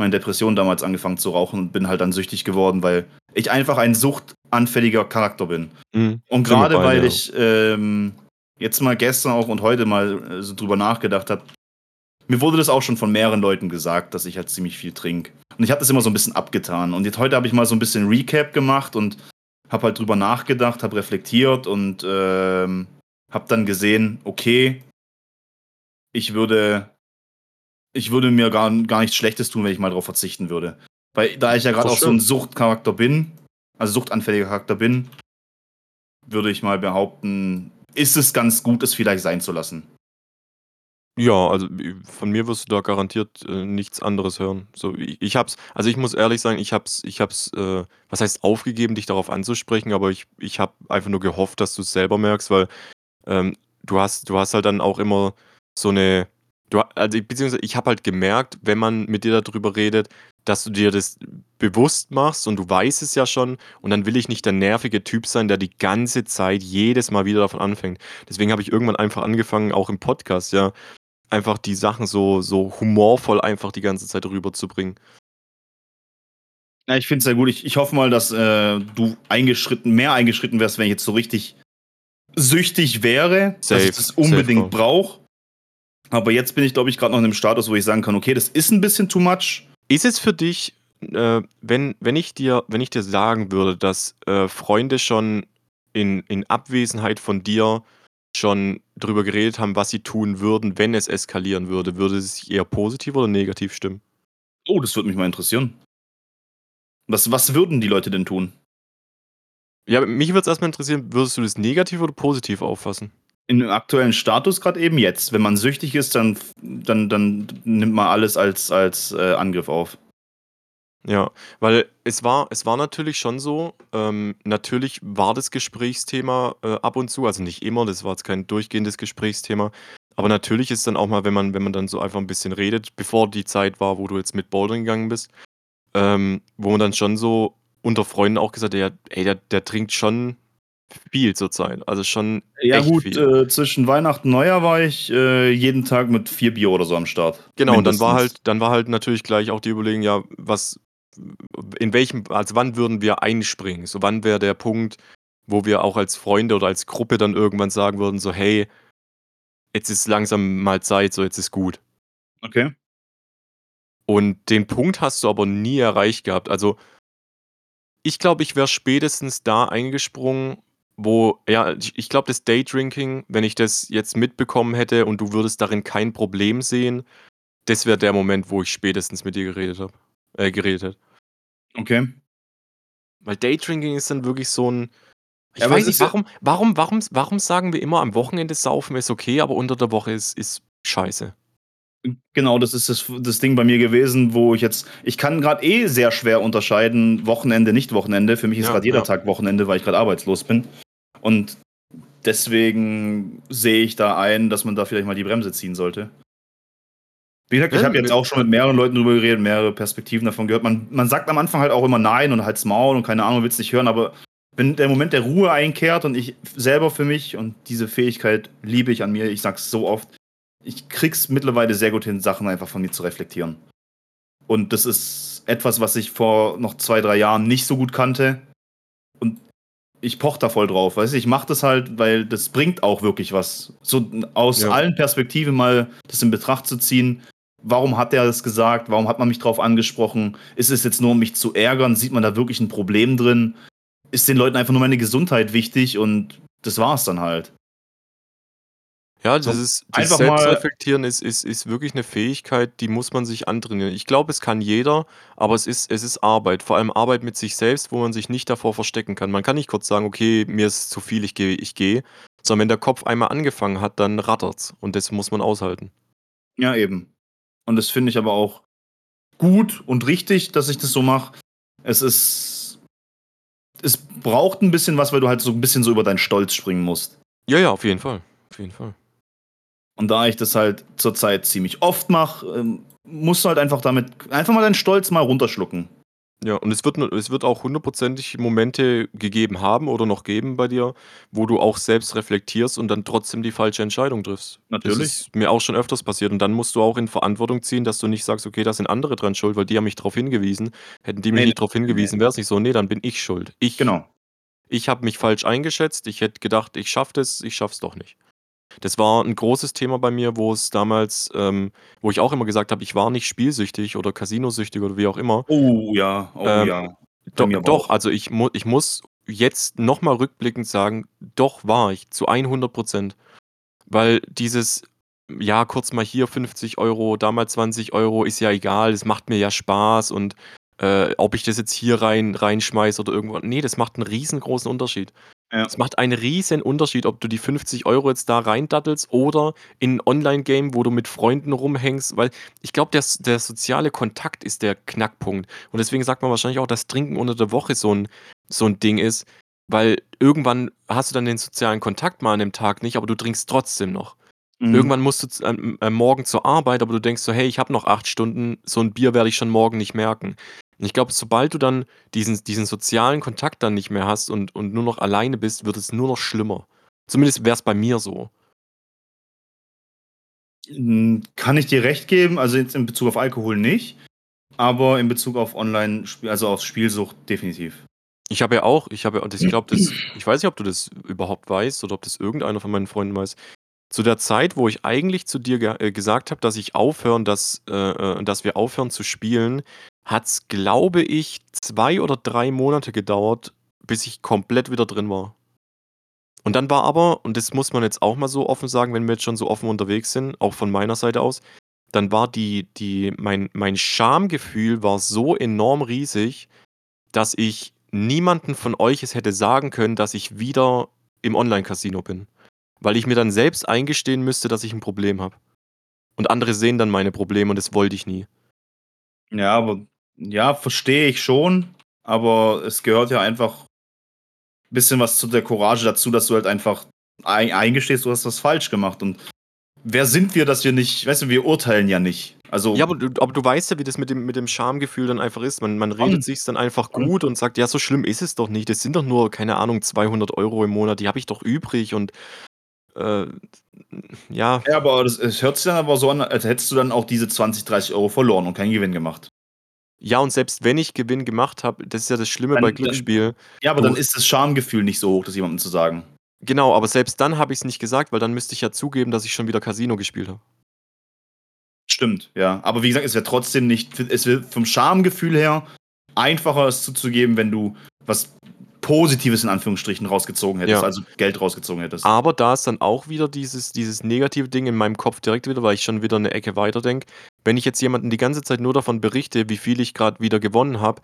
meiner Depression damals angefangen zu rauchen und bin halt dann süchtig geworden, weil ich einfach ein suchtanfälliger Charakter bin.
Mhm.
Und gerade weil
ja.
ich ähm, jetzt mal gestern auch und heute mal äh, so drüber nachgedacht habe, mir wurde das auch schon von mehreren Leuten gesagt, dass ich halt ziemlich viel trinke. Und ich habe das immer so ein bisschen abgetan. Und jetzt heute habe ich mal so ein bisschen Recap gemacht und habe halt drüber nachgedacht, habe reflektiert und ähm, habe dann gesehen, okay, ich würde, ich würde mir gar, gar nichts Schlechtes tun, wenn ich mal darauf verzichten würde. Weil da ich ja gerade auch so ein Suchtcharakter bin, also suchtanfälliger Charakter bin, würde ich mal behaupten, ist es ganz gut, es vielleicht sein zu lassen.
Ja, also von mir wirst du da garantiert äh, nichts anderes hören. So, ich, ich hab's, also ich muss ehrlich sagen, ich hab's, ich hab's, äh, was heißt aufgegeben, dich darauf anzusprechen, aber ich, ich habe einfach nur gehofft, dass du es selber merkst, weil ähm, du hast, du hast halt dann auch immer so eine, du, also beziehungsweise ich habe halt gemerkt, wenn man mit dir darüber redet, dass du dir das bewusst machst und du weißt es ja schon und dann will ich nicht der nervige Typ sein, der die ganze Zeit jedes Mal wieder davon anfängt. Deswegen habe ich irgendwann einfach angefangen, auch im Podcast, ja, einfach die Sachen so, so humorvoll einfach die ganze Zeit rüberzubringen.
Ja, ich finde es sehr gut. Ich, ich hoffe mal, dass äh, du eingeschritten, mehr eingeschritten wärst, wenn ich jetzt so richtig süchtig wäre, dass
Safe,
ich das unbedingt brauche. Aber jetzt bin ich, glaube ich, gerade noch in einem Status, wo ich sagen kann, okay, das ist ein bisschen too much.
Ist es für dich, äh, wenn, wenn, ich dir, wenn ich dir sagen würde, dass äh, Freunde schon in, in Abwesenheit von dir schon drüber geredet haben, was sie tun würden, wenn es eskalieren würde, würde es sich eher positiv oder negativ stimmen?
Oh, das würde mich mal interessieren. Was, was würden die Leute denn tun?
Ja, mich würde es erstmal interessieren, würdest du das negativ oder positiv auffassen?
In dem aktuellen Status gerade eben jetzt. Wenn man süchtig ist, dann, dann, dann nimmt man alles als, als äh, Angriff auf.
Ja, weil es war, es war natürlich schon so, ähm, natürlich war das Gesprächsthema äh, ab und zu, also nicht immer, das war jetzt kein durchgehendes Gesprächsthema, aber natürlich ist dann auch mal, wenn man, wenn man dann so einfach ein bisschen redet, bevor die Zeit war, wo du jetzt mit Bouldern gegangen bist, ähm, wo man dann schon so unter Freunden auch gesagt hat, ja, ey, der, der trinkt schon viel zurzeit, also schon
Ja, gut, äh, zwischen Weihnachten und Neujahr war ich äh, jeden Tag mit vier Bier oder so am Start.
Genau, und dann war
Mindestens.
halt, dann war halt natürlich gleich auch die Überlegung, ja, was, in welchem, also wann würden wir einspringen? So, wann wäre der Punkt, wo wir auch als Freunde oder als Gruppe dann irgendwann sagen würden, so, hey, jetzt ist langsam mal Zeit, so, jetzt ist gut.
Okay.
Und den Punkt hast du aber nie erreicht gehabt. Also, ich glaube, ich wäre spätestens da eingesprungen, wo, ja, ich, glaube, das Daydrinking, wenn ich das jetzt mitbekommen hätte und du würdest darin kein Problem sehen, das wäre der Moment, wo ich spätestens mit dir geredet habe. Äh, geredet hätte.
Okay.
Weil Daydrinking ist dann wirklich so ein. Ich
Ja,
weiß nicht, warum, warum, warum, warum sagen wir immer, am Wochenende saufen ist okay, aber unter der Woche ist, ist scheiße.
Genau, das ist das, das Ding bei mir gewesen, wo ich jetzt, ich kann gerade eh sehr schwer unterscheiden, Wochenende, nicht Wochenende. Für mich ist
Ja,
gerade jeder
ja.
Tag Wochenende, weil ich gerade arbeitslos bin. Und deswegen sehe ich da ein, dass man da vielleicht mal die Bremse ziehen sollte. Wie gesagt, ich habe jetzt auch schon mit mehreren Leuten drüber geredet, mehrere Perspektiven davon gehört. Man, man sagt am Anfang halt auch immer Nein und halt's Maul und keine Ahnung, will's nicht hören, aber wenn der Moment der Ruhe einkehrt und ich selber für mich und diese Fähigkeit liebe ich an mir, ich sag's so oft, ich krieg's mittlerweile sehr gut hin, Sachen einfach von mir zu reflektieren. Und das ist etwas, was ich vor noch zwei, drei Jahren nicht so gut kannte. Und ich poch da voll drauf. Weißt du, ich mache das halt, weil das bringt auch wirklich was. So aus ja. allen Perspektiven mal das in Betracht zu ziehen. Warum hat er das gesagt? Warum hat man mich drauf angesprochen? Ist es jetzt nur, um mich zu ärgern? Sieht man da wirklich ein Problem drin? Ist den Leuten einfach nur meine Gesundheit wichtig? Und das war's dann halt.
Ja, das So, ist das einfach mal Selbstreflektieren ist ist ist wirklich eine Fähigkeit, die muss man sich antrainieren. Ich glaube, es kann jeder, aber es ist es ist Arbeit, vor allem Arbeit mit sich selbst, wo man sich nicht davor verstecken kann. Man kann nicht kurz sagen: „Okay, mir ist zu viel, ich gehe ich gehe“, sondern wenn der Kopf einmal angefangen hat, dann rattert's und das muss man aushalten.
Ja, eben. Und das finde ich aber auch gut und richtig, dass ich das so mache. Es ist es braucht ein bisschen was, weil du halt so ein bisschen so über deinen Stolz springen musst.
Ja, ja, auf jeden Fall. Auf jeden Fall.
Und da ich das halt zurzeit ziemlich oft mache, ähm, musst du halt einfach damit einfach mal deinen Stolz mal runterschlucken.
Ja, und es wird, es wird auch hundertprozentig Momente gegeben haben oder noch geben bei dir, wo du auch selbst reflektierst und dann trotzdem die falsche Entscheidung triffst.
Natürlich.
Das ist mir auch schon öfters passiert. Und dann musst du auch in Verantwortung ziehen, dass du nicht sagst, okay, da sind andere dran schuld, weil die haben mich darauf hingewiesen. Hätten die mich nee, nicht darauf hingewiesen, wäre es nicht so. Nee, dann bin ich schuld. Ich,
genau.
Ich habe mich falsch eingeschätzt. Ich hätte gedacht, ich schaffe das, ich schaffe es doch nicht. Das war ein großes Thema bei mir, wo es damals ähm, wo ich auch immer gesagt habe, ich war nicht spielsüchtig oder casinosüchtig oder wie auch immer.
Oh ja, oh Ähm, ja.
do doch, also ich mu ich muss jetzt noch mal rückblickend sagen, doch war ich zu 100% Weil dieses, ja, kurz mal hier 50 Euro, da mal 20 Euro, ist ja egal, es macht mir ja Spaß und, äh, ob ich das jetzt hier rein reinschmeiße oder irgendwo ne, das macht einen riesengroßen Unterschied. Ja. Es macht einen riesen Unterschied, ob du die 50 Euro jetzt da reindattelst oder in ein Online-Game, wo du mit Freunden rumhängst, weil ich glaube, der, der soziale Kontakt ist der Knackpunkt. Und deswegen sagt man wahrscheinlich auch, dass Trinken unter der Woche so ein, so ein Ding ist, weil irgendwann hast du dann den sozialen Kontakt mal an dem Tag nicht, aber du trinkst trotzdem noch. Mhm. Irgendwann musst du äh, äh, morgen zur Arbeit, aber du denkst so, hey, ich habe noch acht Stunden, so ein Bier werde ich schon morgen nicht merken. Und ich glaube, sobald du dann diesen, diesen sozialen Kontakt dann nicht mehr hast und, und nur noch alleine bist, wird es nur noch schlimmer. Zumindest wäre es bei mir so.
Hm, kann ich dir recht geben, also jetzt in Bezug auf Alkohol nicht, aber in Bezug auf Online, also auf Spielsucht definitiv.
Ich habe ja auch, ich habe ja, ich glaube, das, (clears throat) ich weiß nicht, ob du das überhaupt weißt oder ob das irgendeiner von meinen Freunden weiß. Zu der Zeit, wo ich eigentlich zu dir ge äh, gesagt habe, dass ich aufhören, dass, äh, äh dass wir aufhören zu spielen, hat es, glaube ich, zwei oder drei Monate gedauert, bis ich komplett wieder drin war. Und dann war aber, und das muss man jetzt auch mal so offen sagen, wenn wir jetzt schon so offen unterwegs sind, auch von meiner Seite aus, dann war die, die, mein, mein Schamgefühl war so enorm riesig, dass ich niemanden von euch es hätte sagen können, dass ich wieder im Online-Casino bin. Weil ich mir dann selbst eingestehen müsste, dass ich ein Problem habe. Und andere sehen dann meine Probleme und das wollte ich nie.
Ja, aber ja, verstehe ich schon, aber es gehört ja einfach ein bisschen was zu der Courage dazu, dass du halt einfach eingestehst, du hast was falsch gemacht. Und wer sind wir, dass wir nicht, weißt du, wir urteilen ja nicht. Also,
ja, aber du, aber du weißt ja, wie das mit dem, mit dem Schamgefühl dann einfach ist. Man, man redet sich dann einfach gut und sagt, ja, so schlimm ist es doch nicht. Das sind doch nur, keine Ahnung, 200 Euro im Monat, die habe ich doch übrig und äh, ja.
Ja, aber es hört sich dann aber so an, als hättest du dann auch diese 20, 30 Euro verloren und keinen Gewinn gemacht.
Ja, und selbst wenn ich Gewinn gemacht habe, das ist ja das Schlimme Dann bei dann Glücksspiel.
ja, aber dann ist das Schamgefühl nicht so hoch, das jemandem zu sagen.
Genau, aber selbst dann habe ich es nicht gesagt, weil dann müsste ich ja zugeben, dass ich schon wieder Casino gespielt habe.
Stimmt, ja. Aber wie gesagt, es wäre trotzdem nicht es wäre vom Schamgefühl her einfacher, es zuzugeben, wenn du was Positives in Anführungsstrichen rausgezogen hättest, ja. also Geld rausgezogen hättest.
Aber da ist dann auch wieder dieses, dieses negative Ding in meinem Kopf direkt wieder, weil ich schon wieder eine Ecke weiter denke. Wenn ich jetzt jemanden die ganze Zeit nur davon berichte, wie viel ich gerade wieder gewonnen habe,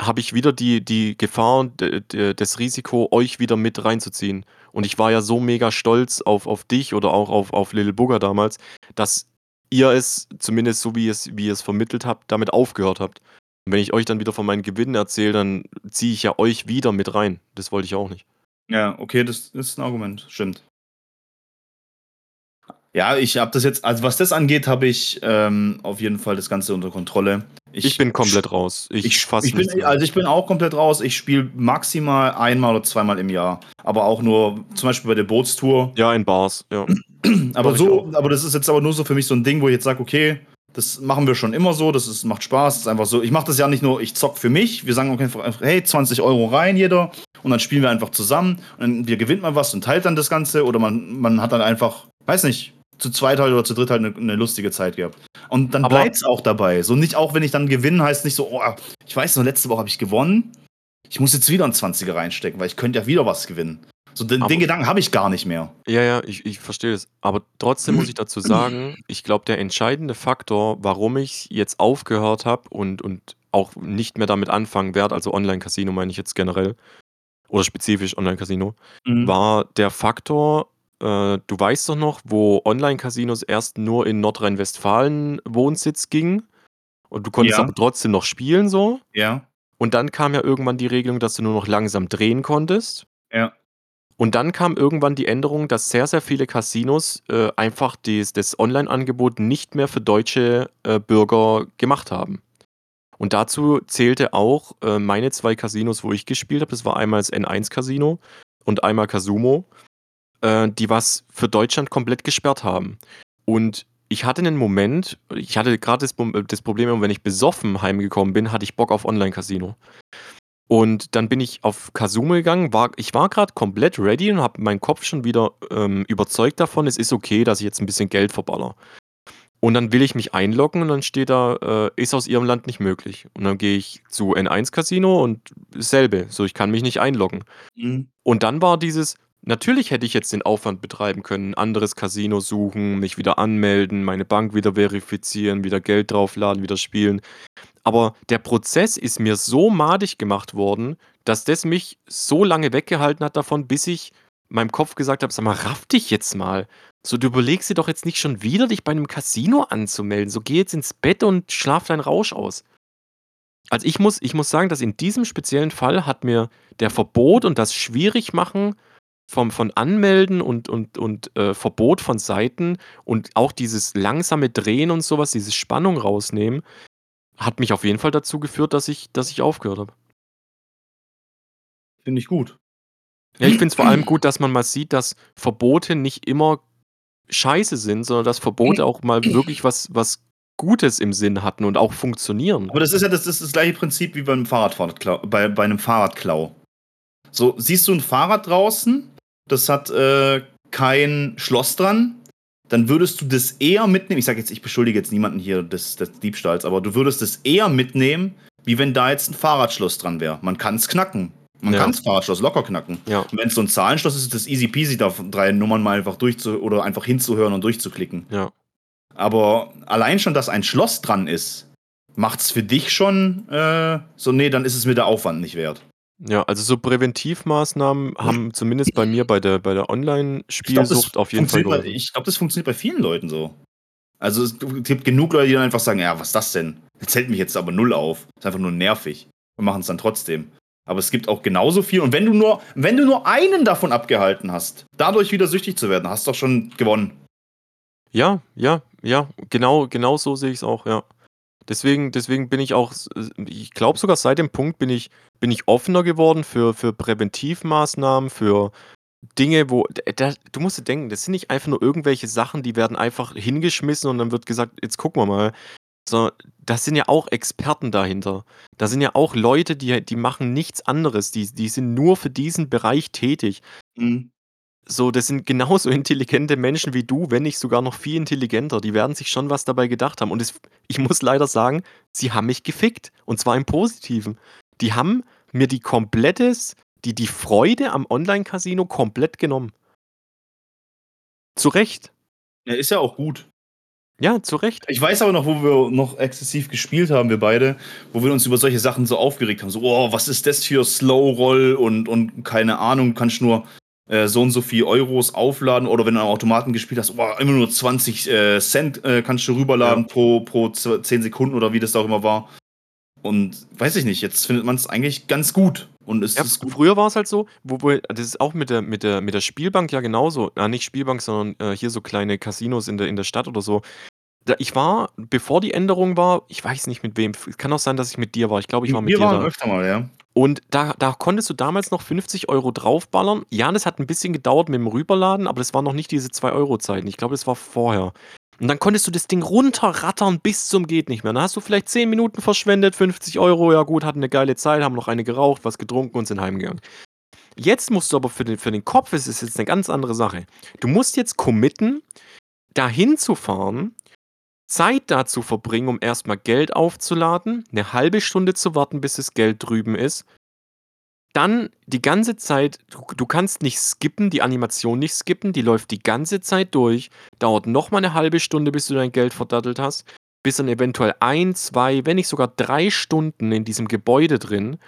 habe ich wieder die, die Gefahr und das Risiko, euch wieder mit reinzuziehen. Und ich war ja so mega stolz auf, auf dich oder auch auf, auf Lil Bugger damals, dass ihr es, zumindest so wie, es, wie ihr es vermittelt habt, damit aufgehört habt. Und wenn ich euch dann wieder von meinen Gewinnen erzähle, dann ziehe ich ja euch wieder mit rein. Das wollte ich auch nicht.
Ja, okay, das ist ein Argument. Stimmt. Ja, ich habe das jetzt, also was das angeht, habe ich ähm, auf jeden Fall das Ganze unter Kontrolle.
Ich, ich bin komplett raus.
Ich, ich, ich bin, Also ich bin auch komplett raus. Ich spiele maximal einmal oder zweimal im Jahr. Aber auch nur zum Beispiel bei der Bootstour.
Ja, in Bars, ja. (clears throat)
aber so, aber das ist jetzt aber nur so für mich so ein Ding, wo ich jetzt sage, okay, das machen wir schon immer so, das ist, macht Spaß, das ist einfach so. Ich mache das ja nicht nur, ich zock für mich, wir sagen einfach, hey, 20 Euro rein jeder und dann spielen wir einfach zusammen und dann, wir gewinnt mal was und teilt dann das Ganze oder man, man hat dann einfach, weiß nicht, zu zweit halt oder zu dritt halt eine, eine lustige Zeit gehabt. Und dann bleibt es auch dabei. So nicht auch, wenn ich dann gewinne, heißt nicht so, oh, ich weiß noch, letzte Woche habe ich gewonnen. Ich muss jetzt wieder ein 20er reinstecken, weil ich könnte ja wieder was gewinnen. So den, den Gedanken habe ich gar nicht mehr.
Ja, ja, ich, ich verstehe das. Aber trotzdem muss ich dazu sagen, ich glaube, der entscheidende Faktor, warum ich jetzt aufgehört habe und, und auch nicht mehr damit anfangen werde, also Online-Casino meine ich jetzt generell, oder spezifisch Online-Casino, mhm. war der Faktor, äh, du weißt doch noch, wo Online-Casinos erst nur in Nordrhein-Westfalen Wohnsitz ging und du konntest Ja. aber trotzdem noch spielen so.
Ja,
Und dann kam ja irgendwann die Regelung, dass du nur noch langsam drehen konntest.
ja.
Und dann kam irgendwann die Änderung, dass sehr, sehr viele Casinos äh, einfach dies, das Online-Angebot nicht mehr für deutsche äh, Bürger gemacht haben. Und dazu zählte auch äh, meine zwei Casinos, wo ich gespielt habe. Das war einmal das N1-Casino und einmal Casumo äh, die was für Deutschland komplett gesperrt haben. Und ich hatte einen Moment, ich hatte gerade das, das, Problem, wenn ich besoffen heimgekommen bin, hatte ich Bock auf Online-Casino. Und dann bin ich auf Kasume gegangen, war, ich war gerade komplett ready und habe meinen Kopf schon wieder ähm, überzeugt davon, es ist okay, dass ich jetzt ein bisschen Geld verballer. Und dann will ich mich einloggen und dann steht da, äh, ist aus ihrem Land nicht möglich. Und dann gehe ich zu N1 Casino und dasselbe, so ich kann mich nicht einloggen. Mhm. Und dann war dieses, Natürlich hätte ich jetzt den Aufwand betreiben können, 'n anderes Casino suchen, mich wieder anmelden, meine Bank wieder verifizieren, wieder Geld draufladen, wieder spielen. Aber der Prozess ist mir so madig gemacht worden, dass das mich so lange weggehalten hat davon, bis ich meinem Kopf gesagt habe: „Sag mal, raff dich jetzt mal. So, du überlegst dir doch jetzt nicht schon wieder, dich bei einem Casino anzumelden. So, geh jetzt ins Bett und schlaf deinen Rausch aus.“ Also, ich muss ich muss sagen, dass in diesem speziellen Fall hat mir der Verbot und das Schwierigmachen vom, von Anmelden und, und, und äh, Verbot von Seiten und auch dieses langsame Drehen und sowas, diese Spannung rausnehmen, hat mich auf jeden Fall dazu geführt, dass ich, dass ich aufgehört habe.
Finde ich gut.
Ja, ich finde es vor allem gut, dass man mal sieht, dass Verbote nicht immer scheiße sind, sondern dass Verbote auch mal wirklich was, was Gutes im Sinn hatten und auch funktionieren.
Aber das ist ja das, ist das gleiche Prinzip wie beim Fahrradklau, bei, bei einem Fahrradklau. So, siehst du ein Fahrrad draußen das hat äh, kein Schloss dran, dann würdest du das eher mitnehmen. Ich sage jetzt, ich beschuldige jetzt niemanden hier des, des Diebstahls, aber du würdest es eher mitnehmen, wie wenn da jetzt ein Fahrradschloss dran wäre. Man kann es knacken. Man ja. kann das Fahrradschloss locker knacken. Ja. Und wenn es so ein Zahlenschloss ist, ist das easy peasy, da drei Nummern mal einfach durchzu oder einfach hinzuhören und durchzuklicken.
Ja.
Aber allein schon, dass ein Schloss dran ist, macht es für dich schon äh, so, nee, dann ist es mir der Aufwand nicht wert.
Ja, also so Präventivmaßnahmen haben zumindest bei mir bei der, bei der Online-Spielsucht auf jeden Fall
bei, ich glaube, das funktioniert bei vielen Leuten so. Also es gibt genug Leute, die dann einfach sagen, ja, was ist das denn? Das hält mich jetzt aber null auf. Das ist einfach nur nervig. Und machen es dann trotzdem. Aber es gibt auch genauso viel. Und wenn du nur, wenn du nur einen davon abgehalten hast, dadurch wieder süchtig zu werden, hast du doch schon gewonnen.
Ja, ja, ja, genau, genau so sehe ich es auch, ja. Deswegen, deswegen bin ich auch, ich glaube sogar seit dem Punkt bin ich, bin ich offener geworden für, für Präventivmaßnahmen, für Dinge, wo, da, du musst dir denken, das sind nicht einfach nur irgendwelche Sachen, die werden einfach hingeschmissen und dann wird gesagt, jetzt gucken wir mal. So, das sind ja auch Experten dahinter. Da sind ja auch Leute, die, die machen nichts anderes. Die, die sind nur für diesen Bereich tätig. Mhm. So, das sind genauso (laughs) intelligente Menschen wie du, wenn nicht sogar noch viel intelligenter. Die werden sich schon was dabei gedacht haben. Und es, ich muss leider sagen, sie haben mich gefickt. Und zwar im Positiven. Die haben mir die komplettes, die, die Freude am Online-Casino komplett genommen. Zu Recht.
Ja, ist ja auch gut.
Ja, zu Recht.
Ich weiß aber noch, wo wir noch exzessiv gespielt haben, wir beide, wo wir uns über solche Sachen so aufgeregt haben. So, oh, was ist das für Slow-Roll und, und keine Ahnung, kannst nur äh, so und so viel Euros aufladen oder wenn du am Automaten gespielt hast, oh, immer nur 20 äh, Cent äh, kannst du rüberladen ja. pro, pro 10 Sekunden oder wie das da auch immer war. Und weiß ich nicht, jetzt findet man es eigentlich ganz gut. Und es
ja,
ist
gut. Früher war es halt so, wo, wo, das ist auch mit der, mit, der, mit der Spielbank ja genauso. Ja, nicht Spielbank, sondern äh, hier so kleine Casinos in der, in der Stadt oder so. Da, ich war, bevor die Änderung war, ich weiß nicht mit wem, es kann auch sein, dass ich mit dir war. Ich glaube, ich war mit
Wir
dir.
Wir waren öfter mal, ja.
Und da, da konntest du damals noch 50 Euro draufballern. Ja, das hat ein bisschen gedauert mit dem Rüberladen, aber das waren noch nicht diese 2-Euro-Zeiten. Ich glaube, das war vorher. Und dann konntest du das Ding runterrattern bis zum geht nicht mehr. Dann hast du vielleicht 10 Minuten verschwendet, 50 Euro, ja gut, hatten eine geile Zeit, haben noch eine geraucht, was getrunken und sind heimgegangen. Jetzt musst du aber für den, für den Kopf, es ist jetzt eine ganz andere Sache. Du musst jetzt committen, dahin zu fahren, Zeit dazu verbringen, um erstmal Geld aufzuladen, eine halbe Stunde zu warten, bis das Geld drüben ist. Dann die ganze Zeit, du, du kannst nicht skippen, die Animation nicht skippen, die läuft die ganze Zeit durch, dauert nochmal eine halbe Stunde, bis du dein Geld verdattelt hast, bis dann eventuell ein, zwei, wenn nicht sogar drei Stunden in diesem Gebäude drin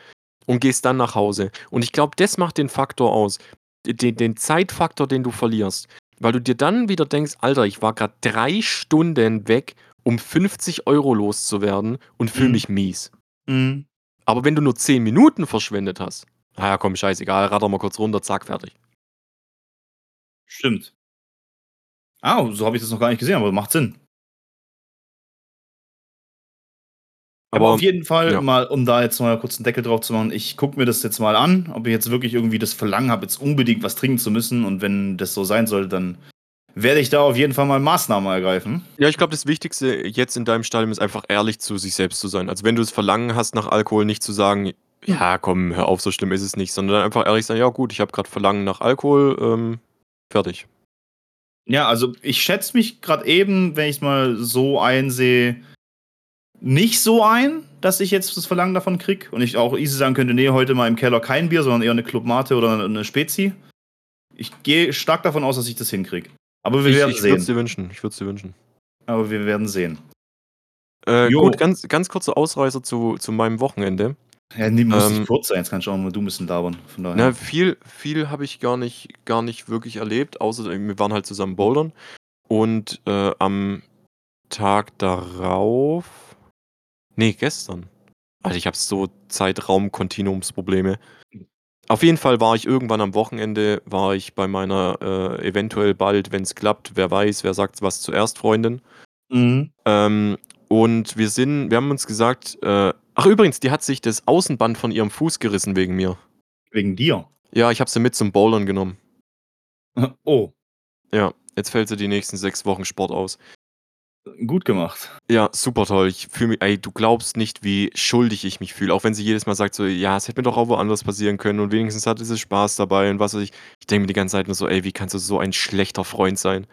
und gehst dann nach Hause. Und ich glaube, das macht den Faktor aus, den, den Zeitfaktor, den du verlierst. Weil du dir dann wieder denkst, Alter, ich war gerade drei Stunden weg, um 50 Euro loszuwerden und fühle
Mhm.
mich mies.
Mhm.
Aber wenn du nur 10 Minuten verschwendet hast, naja, komm, scheißegal, ratter mal kurz runter, zack, fertig.
Stimmt. Ah, so habe ich das noch gar nicht gesehen, aber macht Sinn. Aber,
Aber
auf jeden Fall
ja.
mal, um da jetzt mal kurz einen Deckel drauf zu machen, ich gucke mir das jetzt mal an, ob ich jetzt wirklich irgendwie das Verlangen habe, jetzt unbedingt was trinken zu müssen. Und wenn das so sein soll, dann werde ich da auf jeden Fall mal Maßnahmen ergreifen.
Ja, ich glaube, das Wichtigste jetzt in deinem Stadium ist einfach ehrlich zu sich selbst zu sein. Also wenn du das Verlangen hast nach Alkohol, nicht zu sagen, ja, komm, hör auf, so schlimm ist es nicht, sondern einfach ehrlich sein, ja gut, ich habe gerade Verlangen nach Alkohol, ähm, fertig.
Ja, also ich schätze mich gerade eben, wenn ich es mal so einsehe, nicht so ein, dass ich jetzt das Verlangen davon kriege. Und ich auch easy sagen könnte, nee, heute mal im Keller kein Bier, sondern eher eine Club Mate oder eine Spezi. Ich gehe stark davon aus, dass ich das hinkriege. Aber wir
Ich,
werden
ich
sehen.
dir wünschen. Ich würde es dir wünschen.
Aber wir werden sehen.
Äh, gut, ganz, ganz kurzer Ausreißer zu, zu meinem Wochenende.
Ja, nee, muss
Ähm,
nicht kurz sein, jetzt kannst du auch mal du ein bisschen labern. Von daher.
Na, viel, viel habe ich gar nicht, gar nicht wirklich erlebt, außer wir waren halt zusammen bouldern. Und äh, am Tag darauf. Nee, gestern. Alter, ich habe so Zeitraum-Kontinuumsprobleme. Auf jeden Fall war ich irgendwann am Wochenende, war ich bei meiner äh, eventuell bald, wenn es klappt, wer weiß, wer sagt was zuerst, Freundin.
Mhm.
Ähm, und wir sind, wir haben uns gesagt, äh, ach übrigens, die hat sich das Außenband von ihrem Fuß gerissen wegen mir.
Wegen dir.
Ja, ich habe sie mit zum Bouldern genommen. (laughs)
Oh,
Ja, jetzt fällt sie die nächsten sechs Wochen Sport aus.
Gut gemacht.
Ja, super toll. Ich fühle mich, ey, du glaubst nicht, wie schuldig ich mich fühle. Auch wenn sie jedes Mal sagt, so, ja, es hätte mir doch auch woanders passieren können und wenigstens hatte sie Spaß dabei und was weiß ich. Ich denke mir die ganze Zeit nur so, ey, wie kannst du so ein schlechter Freund sein?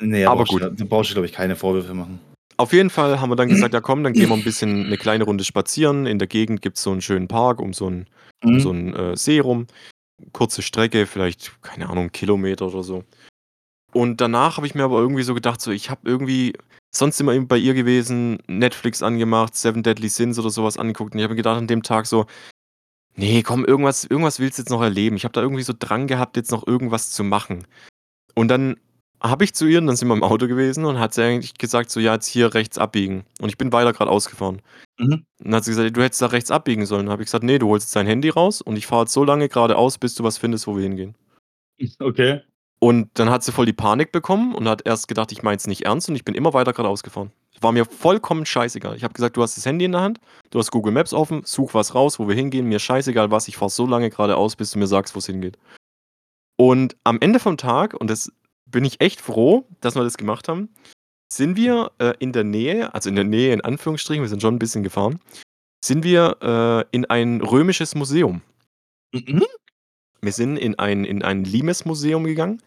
Nee,
Aber
brauchst du- Da brauchst du, glaube ich, keine Vorwürfe machen.
Auf jeden Fall haben wir dann gesagt, ja komm, dann gehen wir ein bisschen eine kleine Runde spazieren. In der Gegend gibt es so einen schönen Park um so einen, um
Mhm.
so einen äh, See rum. Kurze Strecke, vielleicht, keine Ahnung, Kilometer oder so. Und danach habe ich mir aber irgendwie so gedacht, so, ich habe irgendwie sonst immer bei ihr gewesen, Netflix angemacht, Seven Deadly Sins oder sowas angeguckt. Und ich habe mir gedacht an dem Tag so, nee, komm, irgendwas, irgendwas willst du jetzt noch erleben. Ich habe da irgendwie so Drang gehabt, jetzt noch irgendwas zu machen. Und dann habe ich zu ihr, und dann sind wir im Auto gewesen und hat sie eigentlich gesagt, so, ja, jetzt hier rechts abbiegen. Und ich bin weiter geradeaus gefahren.
Mhm.
Und dann hat sie gesagt, du hättest da rechts abbiegen sollen. Dann habe ich gesagt, nee, du holst jetzt dein Handy raus und ich fahre jetzt so lange geradeaus, bis du was findest, wo wir hingehen. (laughs)
Okay.
Und dann hat sie voll die Panik bekommen und hat erst gedacht, ich meine es nicht ernst und ich bin immer weiter geradeaus gefahren. War mir vollkommen scheißegal. Ich habe gesagt, du hast das Handy in der Hand, du hast Google Maps offen, such was raus, wo wir hingehen, mir scheißegal was, ich fahre so lange geradeaus, bis du mir sagst, wo es hingeht. Und am Ende vom Tag, und das bin ich echt froh, dass wir das gemacht haben, sind wir äh, in der Nähe, also in der Nähe in Anführungsstrichen, wir sind schon ein bisschen gefahren, sind wir äh, in ein römisches Museum.
Mhm.
Wir sind in ein, in ein Limes-Museum gegangen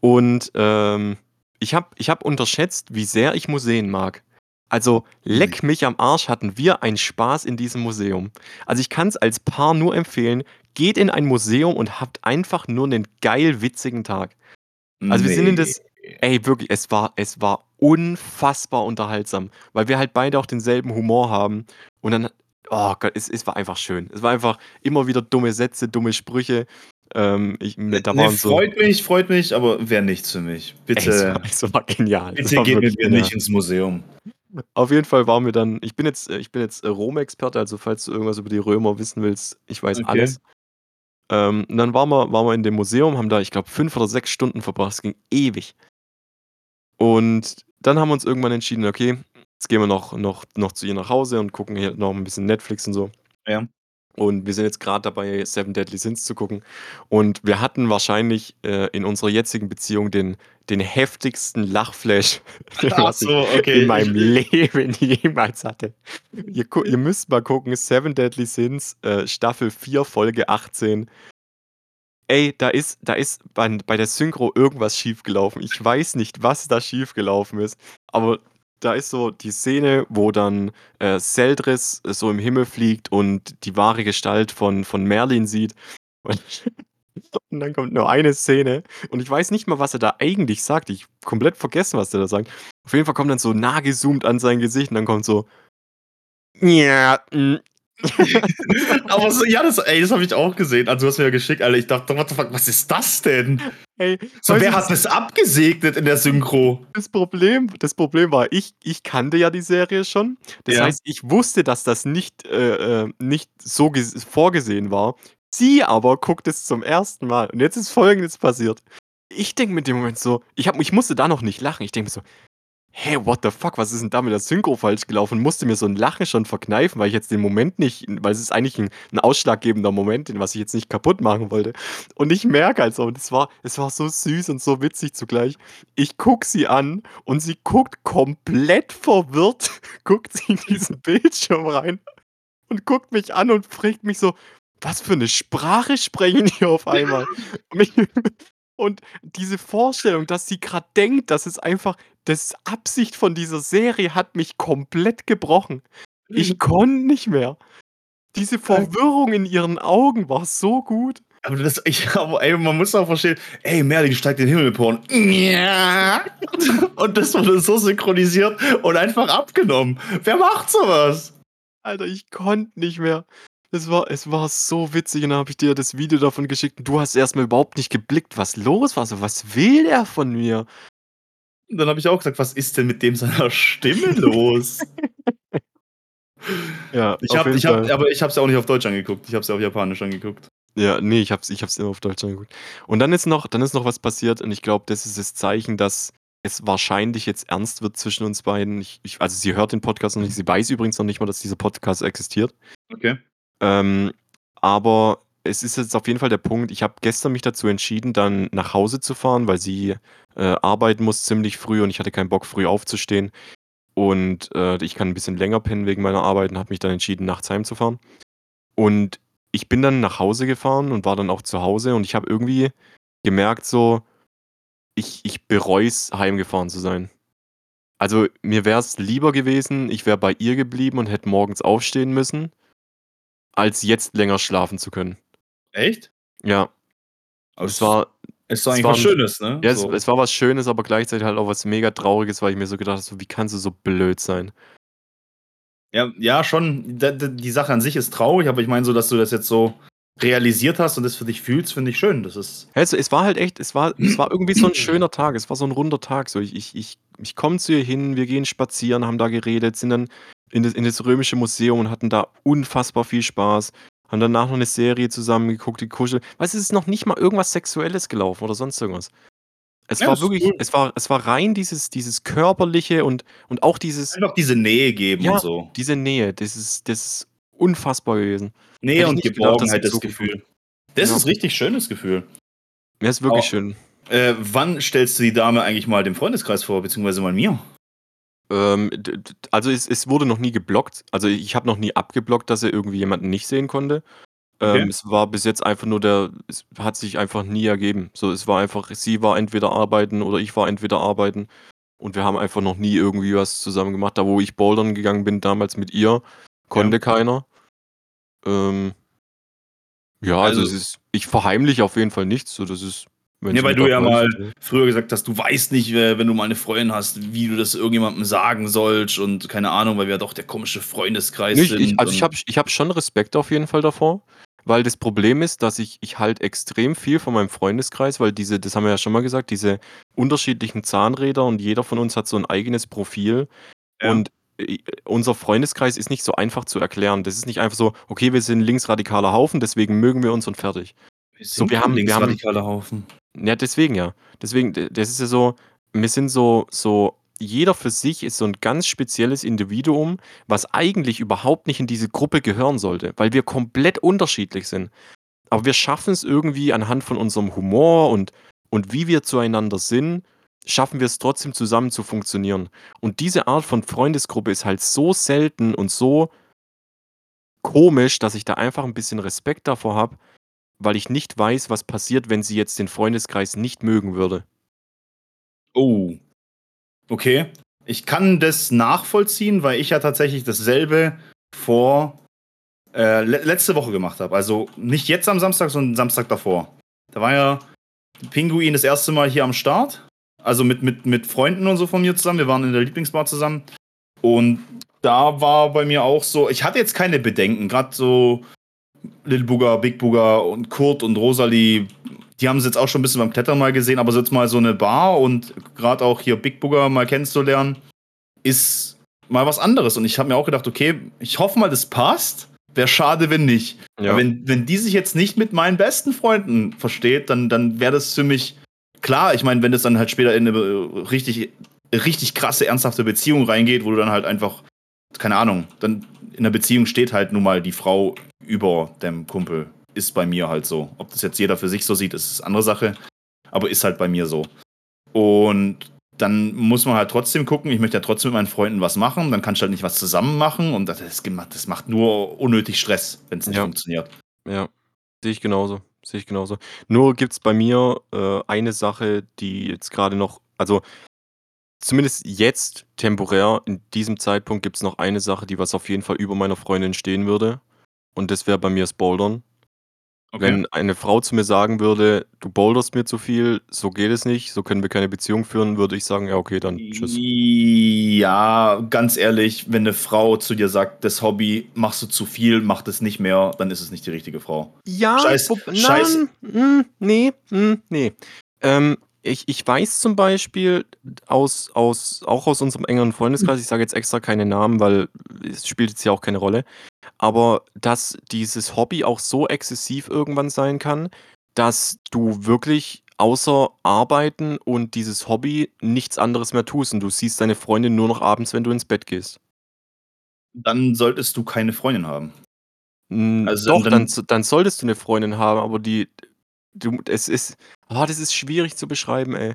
und ähm, ich habe ich hab unterschätzt, wie sehr ich Museen mag. Also, leck mich am Arsch, hatten wir einen Spaß in diesem Museum. Also, ich kann es als Paar nur empfehlen, geht in ein Museum und habt einfach nur einen geil witzigen Tag. Also, wir sind in das, ey, wirklich, es war, es war unfassbar unterhaltsam, weil wir halt beide auch denselben Humor haben und dann, oh Gott, es, es war einfach schön. Es war einfach immer wieder dumme Sätze, dumme Sprüche. Ähm, ich, da
Nee,
so,
freut mich, freut mich, aber wäre nichts für mich.
ey, es,
Bitte,
war, war genial.
Bitte
war
geht mit mir nicht ins Museum.
Auf jeden Fall waren wir dann, ich bin jetzt, äh, ich bin jetzt äh, Rom-Experte, also falls du irgendwas über die Römer wissen willst, ich weiß
Okay.
alles. Ähm, und dann waren wir, waren wir in dem Museum, haben da, ich glaube, fünf oder sechs Stunden verbracht. Es ging ewig. Und dann haben wir uns irgendwann entschieden, okay, jetzt gehen wir noch, noch, noch zu ihr nach Hause und gucken hier noch ein bisschen Netflix und so.
Ja.
Und wir sind jetzt gerade dabei, Seven Deadly Sins zu gucken. Und wir hatten wahrscheinlich äh, in unserer jetzigen Beziehung den, den heftigsten Lachflash, (laughs)
so,
ich
okay.
in meinem Leben (laughs) jemals hatte. Ihr, ihr müsst mal gucken, Seven Deadly Sins, äh, Staffel 4, Folge 18. Ey, da ist, da ist bei, bei der Synchro irgendwas schiefgelaufen. Ich weiß nicht, was da schiefgelaufen ist, aber da ist so die Szene, wo dann äh, Seldris so im Himmel fliegt und die wahre Gestalt von, von Merlin sieht. Und, (laughs) und dann kommt nur eine Szene und ich weiß nicht mal, was er da eigentlich sagt. Ich komplett vergessen, was er da sagt. Auf jeden Fall kommt dann so nah gezoomt an sein Gesicht und dann kommt so. Ja. (laughs)
Aber so, ja, das, ey, das habe ich auch gesehen. Also, du hast mir ja geschickt, Alter. Ich dachte, what the fuck, was ist das denn?
Ey,
So, wer hat das abgesegnet in der Synchro?
das Problem, das Problem war, ich, ich kannte ja die Serie schon. Das
Ja.
heißt, ich wusste, dass das nicht, äh, äh, nicht so ges- vorgesehen war. Sie aber guckt es zum ersten Mal. Und jetzt ist Folgendes passiert. Ich denke mit dem Moment so, ich, hab, ich musste da noch nicht lachen. Ich denke mir so, hey, what the fuck, was ist denn da mit der Synchro falsch gelaufen? Musste mir so ein Lachen schon verkneifen, weil ich jetzt den Moment nicht, weil es ist eigentlich ein, ein ausschlaggebender Moment, den was ich jetzt nicht kaputt machen wollte. Und ich merke also, und es war, es war so süß und so witzig zugleich. Ich guck sie an und sie guckt komplett verwirrt, (laughs) guckt sie in diesen Bildschirm rein und guckt mich an und fragt mich so, was für eine Sprache sprechen die auf einmal? (laughs) Mich- Und diese Vorstellung, dass sie gerade denkt, dass es einfach das Absicht von dieser Serie hat mich komplett gebrochen. Ich konnte nicht mehr. Diese Verwirrung in ihren Augen war so gut.
Aber das, ich, (laughs) aber ey, man muss auch verstehen, ey, Merlin steigt in den Himmel porn. (laughs) Und das wurde so synchronisiert und einfach abgenommen. Wer macht sowas?
Alter, ich konnte nicht mehr. Es war, es war so witzig und dann habe ich dir das Video davon geschickt und du hast erstmal überhaupt nicht geblickt, was los war. So, was will er von mir?
Und dann habe ich auch gesagt, was ist denn mit dem seiner Stimme los? (laughs)
Ja,
ich hab, ich hab, aber ich habe es ja auch nicht auf Deutsch angeguckt. Ich habe es ja auf Japanisch angeguckt.
Ja, nee, ich hab's, ich hab's immer auf Deutsch angeguckt. Und dann ist noch, dann ist noch was passiert und ich glaube, das ist das Zeichen, dass es wahrscheinlich jetzt ernst wird zwischen uns beiden. Ich, ich, also sie hört den Podcast noch nicht, sie weiß übrigens noch nicht mal, dass dieser Podcast existiert.
Okay.
Ähm, aber es ist jetzt auf jeden Fall der Punkt, ich habe gestern mich dazu entschieden, dann nach Hause zu fahren, weil sie äh, arbeiten muss ziemlich früh und ich hatte keinen Bock, früh aufzustehen. Und äh, ich kann ein bisschen länger pennen wegen meiner Arbeit und habe mich dann entschieden, nachts heimzufahren. Und ich bin dann nach Hause gefahren und war dann auch zu Hause und ich habe irgendwie gemerkt, so, ich, ich bereue es, heimgefahren zu sein. Also mir wäre es lieber gewesen, ich wäre bei ihr geblieben und hätte morgens aufstehen müssen, als jetzt länger schlafen zu können.
Echt?
Ja,
Aber
es war, es
eigentlich
war
was Schönes, ne?
ja, es,
so.
es war was Schönes, aber gleichzeitig halt auch was mega Trauriges, weil ich mir so gedacht habe, so, wie kannst du so blöd sein?
ja, ja, schon. Die Sache an sich ist traurig, aber ich meine so, dass du das jetzt so realisiert hast und das für dich fühlst, finde ich schön. Das ist.
Also, es war halt echt, es war, es war irgendwie so ein (clears throat) schöner Tag, es war so ein runder Tag. So, ich, ich, ich, ich komme zu ihr hin, wir gehen spazieren, haben da geredet, sind dann in das, in das Römische Museum und hatten da unfassbar viel Spaß. Haben danach noch eine Serie zusammen geguckt, die Kuschel. Weißt du, es ist noch nicht mal irgendwas Sexuelles gelaufen oder sonst irgendwas. Es
Ja,
war wirklich,
cool.
es war, es war rein dieses, dieses körperliche und, und auch dieses,
Einfach diese Nähe geben
Ja.
und so.
diese Nähe, das ist, das ist unfassbar gewesen.
Nähe und Geborgenheit, das
gut
Gefühl. Das
Ja.
ist richtig schönes Gefühl.
Mir ist wirklich
Oh.
schön.
Äh, wann stellst du die Dame eigentlich mal dem Freundeskreis vor, beziehungsweise mal mir?
Ähm, also es, es wurde noch nie geblockt. Also ich habe noch nie abgeblockt, dass er irgendwie jemanden nicht sehen konnte.
Okay.
Ähm, es war bis jetzt einfach nur der, es hat sich einfach nie ergeben. So, es war einfach, sie war entweder arbeiten oder ich war entweder arbeiten. Und wir haben einfach noch nie irgendwie was zusammen gemacht. Da, wo ich bouldern gegangen bin, damals mit ihr, konnte
Ja.
keiner. Ähm, ja, also,
Also-
es ist, ich verheimliche auf jeden Fall nichts. So, das ist, wenn
Ja, weil du ja mal früher gesagt hast, du weißt nicht, wenn du mal eine Freundin hast, wie du das irgendjemandem sagen sollst und keine Ahnung, weil wir ja doch der komische Freundeskreis
Nicht,
sind.
ich, also ich habe ich hab schon Respekt auf jeden Fall davor, weil das Problem ist, dass ich, ich halt extrem viel von meinem Freundeskreis, weil diese, das haben wir ja schon mal gesagt, diese unterschiedlichen Zahnräder und jeder von uns hat so ein eigenes Profil
Ja.
und äh, unser Freundeskreis ist nicht so einfach zu erklären. Das ist nicht einfach so, okay, wir sind ein linksradikaler Haufen, deswegen mögen wir uns und fertig.
wir
so,
sind
wir haben- wir
linksradikaler Haufen.
Ja, deswegen ja. Deswegen, das ist ja so, wir sind so, so jeder für sich ist so ein ganz spezielles Individuum, was eigentlich überhaupt nicht in diese Gruppe gehören sollte, weil wir komplett unterschiedlich sind. Aber wir schaffen es irgendwie anhand von unserem Humor und und wie wir zueinander sind, schaffen wir es trotzdem zusammen zu funktionieren. Und diese Art von Freundesgruppe ist halt so selten und so komisch, dass ich da einfach ein bisschen Respekt davor habe, weil ich nicht weiß, was passiert, wenn sie jetzt den Freundeskreis nicht mögen würde.
Oh. Okay. Ich kann das nachvollziehen, weil ich ja tatsächlich dasselbe vor äh, le letzte Woche gemacht habe. Also nicht jetzt am Samstag, sondern Samstag davor. Da war ja Pinguin das erste Mal hier am Start. Also mit, mit, mit Freunden und so von mir zusammen. Wir waren in der Lieblingsbar zusammen. Und da war bei mir auch so, ich hatte jetzt keine Bedenken. Gerade so Lil Booger, Big Booger und Kurt und Rosalie, die haben es jetzt auch schon ein bisschen beim Klettern mal gesehen, aber so jetzt mal so eine Bar und gerade auch hier Big Booger mal kennenzulernen, ist mal was anderes. Und ich habe mir auch gedacht, okay, ich hoffe mal, das passt. Wäre schade, wenn nicht. Ja. Wenn, wenn die sich jetzt nicht mit meinen besten Freunden versteht, dann, dann wäre das für mich klar. Ich meine, wenn das dann halt später in eine richtig, richtig krasse, ernsthafte Beziehung reingeht, wo du dann halt einfach, keine Ahnung, dann in der Beziehung steht halt nun mal die Frau über dem Kumpel. Ist bei mir halt so. Ob das jetzt jeder für sich so sieht, ist eine andere Sache. Aber ist halt bei mir so. Und dann muss man halt trotzdem gucken, ich möchte ja trotzdem mit meinen Freunden was machen, dann kannst du halt nicht was zusammen machen und das, das macht nur unnötig Stress, wenn es nicht
ja.
funktioniert.
Ja, sehe ich genauso. Sehe ich genauso. Nur gibt es bei mir äh, eine Sache, die jetzt gerade noch, also zumindest jetzt temporär, in diesem Zeitpunkt gibt es noch eine Sache, die was auf jeden Fall über meiner Freundin stehen würde. Und das wäre bei mir das Bouldern. Okay. Wenn eine Frau zu mir sagen würde: „Du boulderst mir zu viel, so geht es nicht, so können wir keine Beziehung führen“, würde ich sagen: „Ja, okay, dann tschüss.“
Ja, ganz ehrlich, wenn eine Frau zu dir sagt: „Das Hobby machst du zu viel, mach das nicht mehr“, dann ist es nicht die richtige Frau.
Ja, Scheiß wo Scheiß hm, ne, hm, ne. Ähm, ich ich weiß zum Beispiel aus aus auch aus unserem engeren Freundeskreis, ich sage jetzt extra keine Namen, weil es spielt jetzt ja auch keine Rolle aber dass dieses Hobby auch so exzessiv irgendwann sein kann, dass du wirklich außer Arbeiten und dieses Hobby nichts anderes mehr tust und du siehst deine Freundin nur noch abends, wenn du ins Bett gehst.
Dann solltest du keine Freundin haben.
Also doch, dann dann dann solltest du eine Freundin haben, aber die du es ist oh, das ist schwierig zu beschreiben, ey.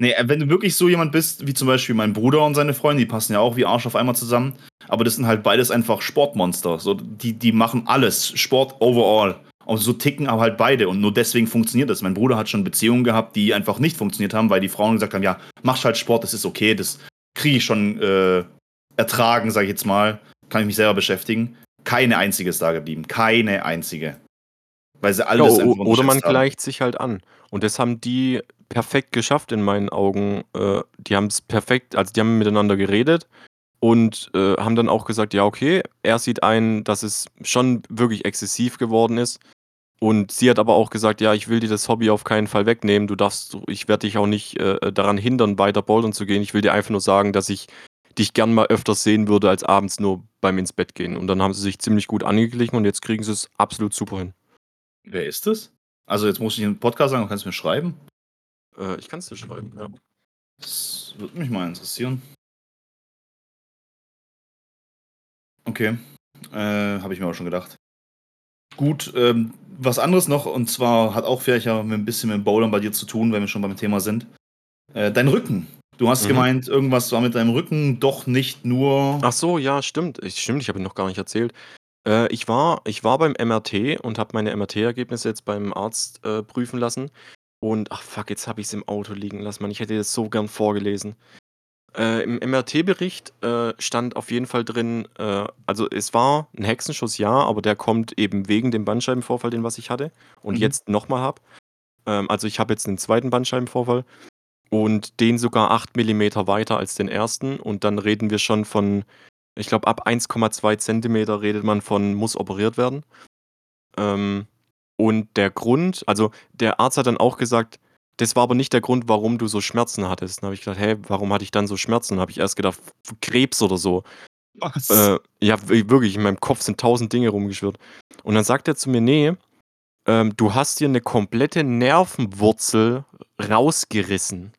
Nee, äh, wenn du wirklich so jemand bist, wie zum Beispiel mein Bruder und seine Freunde, die passen ja auch wie Arsch auf einmal zusammen. Aber das sind halt beides einfach Sportmonster. So, die, die machen alles. Sport overall. Und so ticken aber halt beide. Und nur deswegen funktioniert das. Mein Bruder hat schon Beziehungen gehabt, die einfach nicht funktioniert haben, weil die Frauen gesagt haben: Ja, mach halt Sport, das ist okay, das kriege ich schon äh, ertragen, sag ich jetzt mal. Kann ich mich selber beschäftigen. Keine einzige ist da geblieben. Keine einzige.
Weil sie alles ja, Oder man haben. gleicht sich halt an. Und das haben die perfekt geschafft in meinen Augen. Äh, die haben es perfekt, also die haben miteinander geredet und äh, haben dann auch gesagt, ja, okay, er sieht ein, dass es schon wirklich exzessiv geworden ist. Und sie hat aber auch gesagt, ja, ich will dir das Hobby auf keinen Fall wegnehmen. Du darfst, ich werde dich auch nicht äh, daran hindern, weiter bouldern zu gehen. Ich will dir einfach nur sagen, dass ich dich gern mal öfters sehen würde, als abends nur beim ins Bett gehen. Und dann haben sie sich ziemlich gut angeglichen und jetzt kriegen sie es absolut super hin.
Wer ist das? Also jetzt muss ich einen Podcast sagen, kannst du mir schreiben?
Äh, ich kann es dir schreiben, ja.
Das würde mich mal interessieren. Okay. Äh, Habe ich mir auch schon gedacht. Gut, ähm, was anderes noch, und zwar hat auch vielleicht ja ein bisschen mit dem Bowlern bei dir zu tun, wenn wir schon beim Thema sind. Äh, dein Rücken. Du hast mhm. gemeint, irgendwas war mit deinem Rücken doch nicht nur.
Ach so, ja, stimmt. Ich, stimmt, ich habe ihn noch gar nicht erzählt. Äh, ich, war, ich war beim MRT und habe meine MRT-Ergebnisse jetzt beim Arzt äh, prüfen lassen. Und ach fuck, jetzt habe ich es im Auto liegen lassen, Mann. Ich hätte das so gern vorgelesen. Äh, Im MRT-Bericht äh, stand auf jeden Fall drin, äh, also es war ein Hexenschuss, ja, aber der kommt eben wegen dem Bandscheibenvorfall, den was ich hatte und Mhm. jetzt nochmal habe. Ähm, also ich habe jetzt einen zweiten Bandscheibenvorfall und den sogar 8 mm weiter als den ersten und dann reden wir schon von, ich glaube, ab 1,2 Zentimeter redet man von muss operiert werden. Ähm, und der Grund also, der Arzt hat dann auch gesagt, das war aber nicht der Grund, warum du so Schmerzen hattest. Dann habe ich gedacht: „Hä, warum hatte ich dann so Schmerzen?“ Habe ich erst gedacht, Krebs oder so. Was? Äh, ja, wirklich, in meinem Kopf sind tausend Dinge rumgeschwirrt. Und dann sagt er zu mir: „Ne, ähm, du hast dir eine komplette Nervenwurzel rausgerissen.“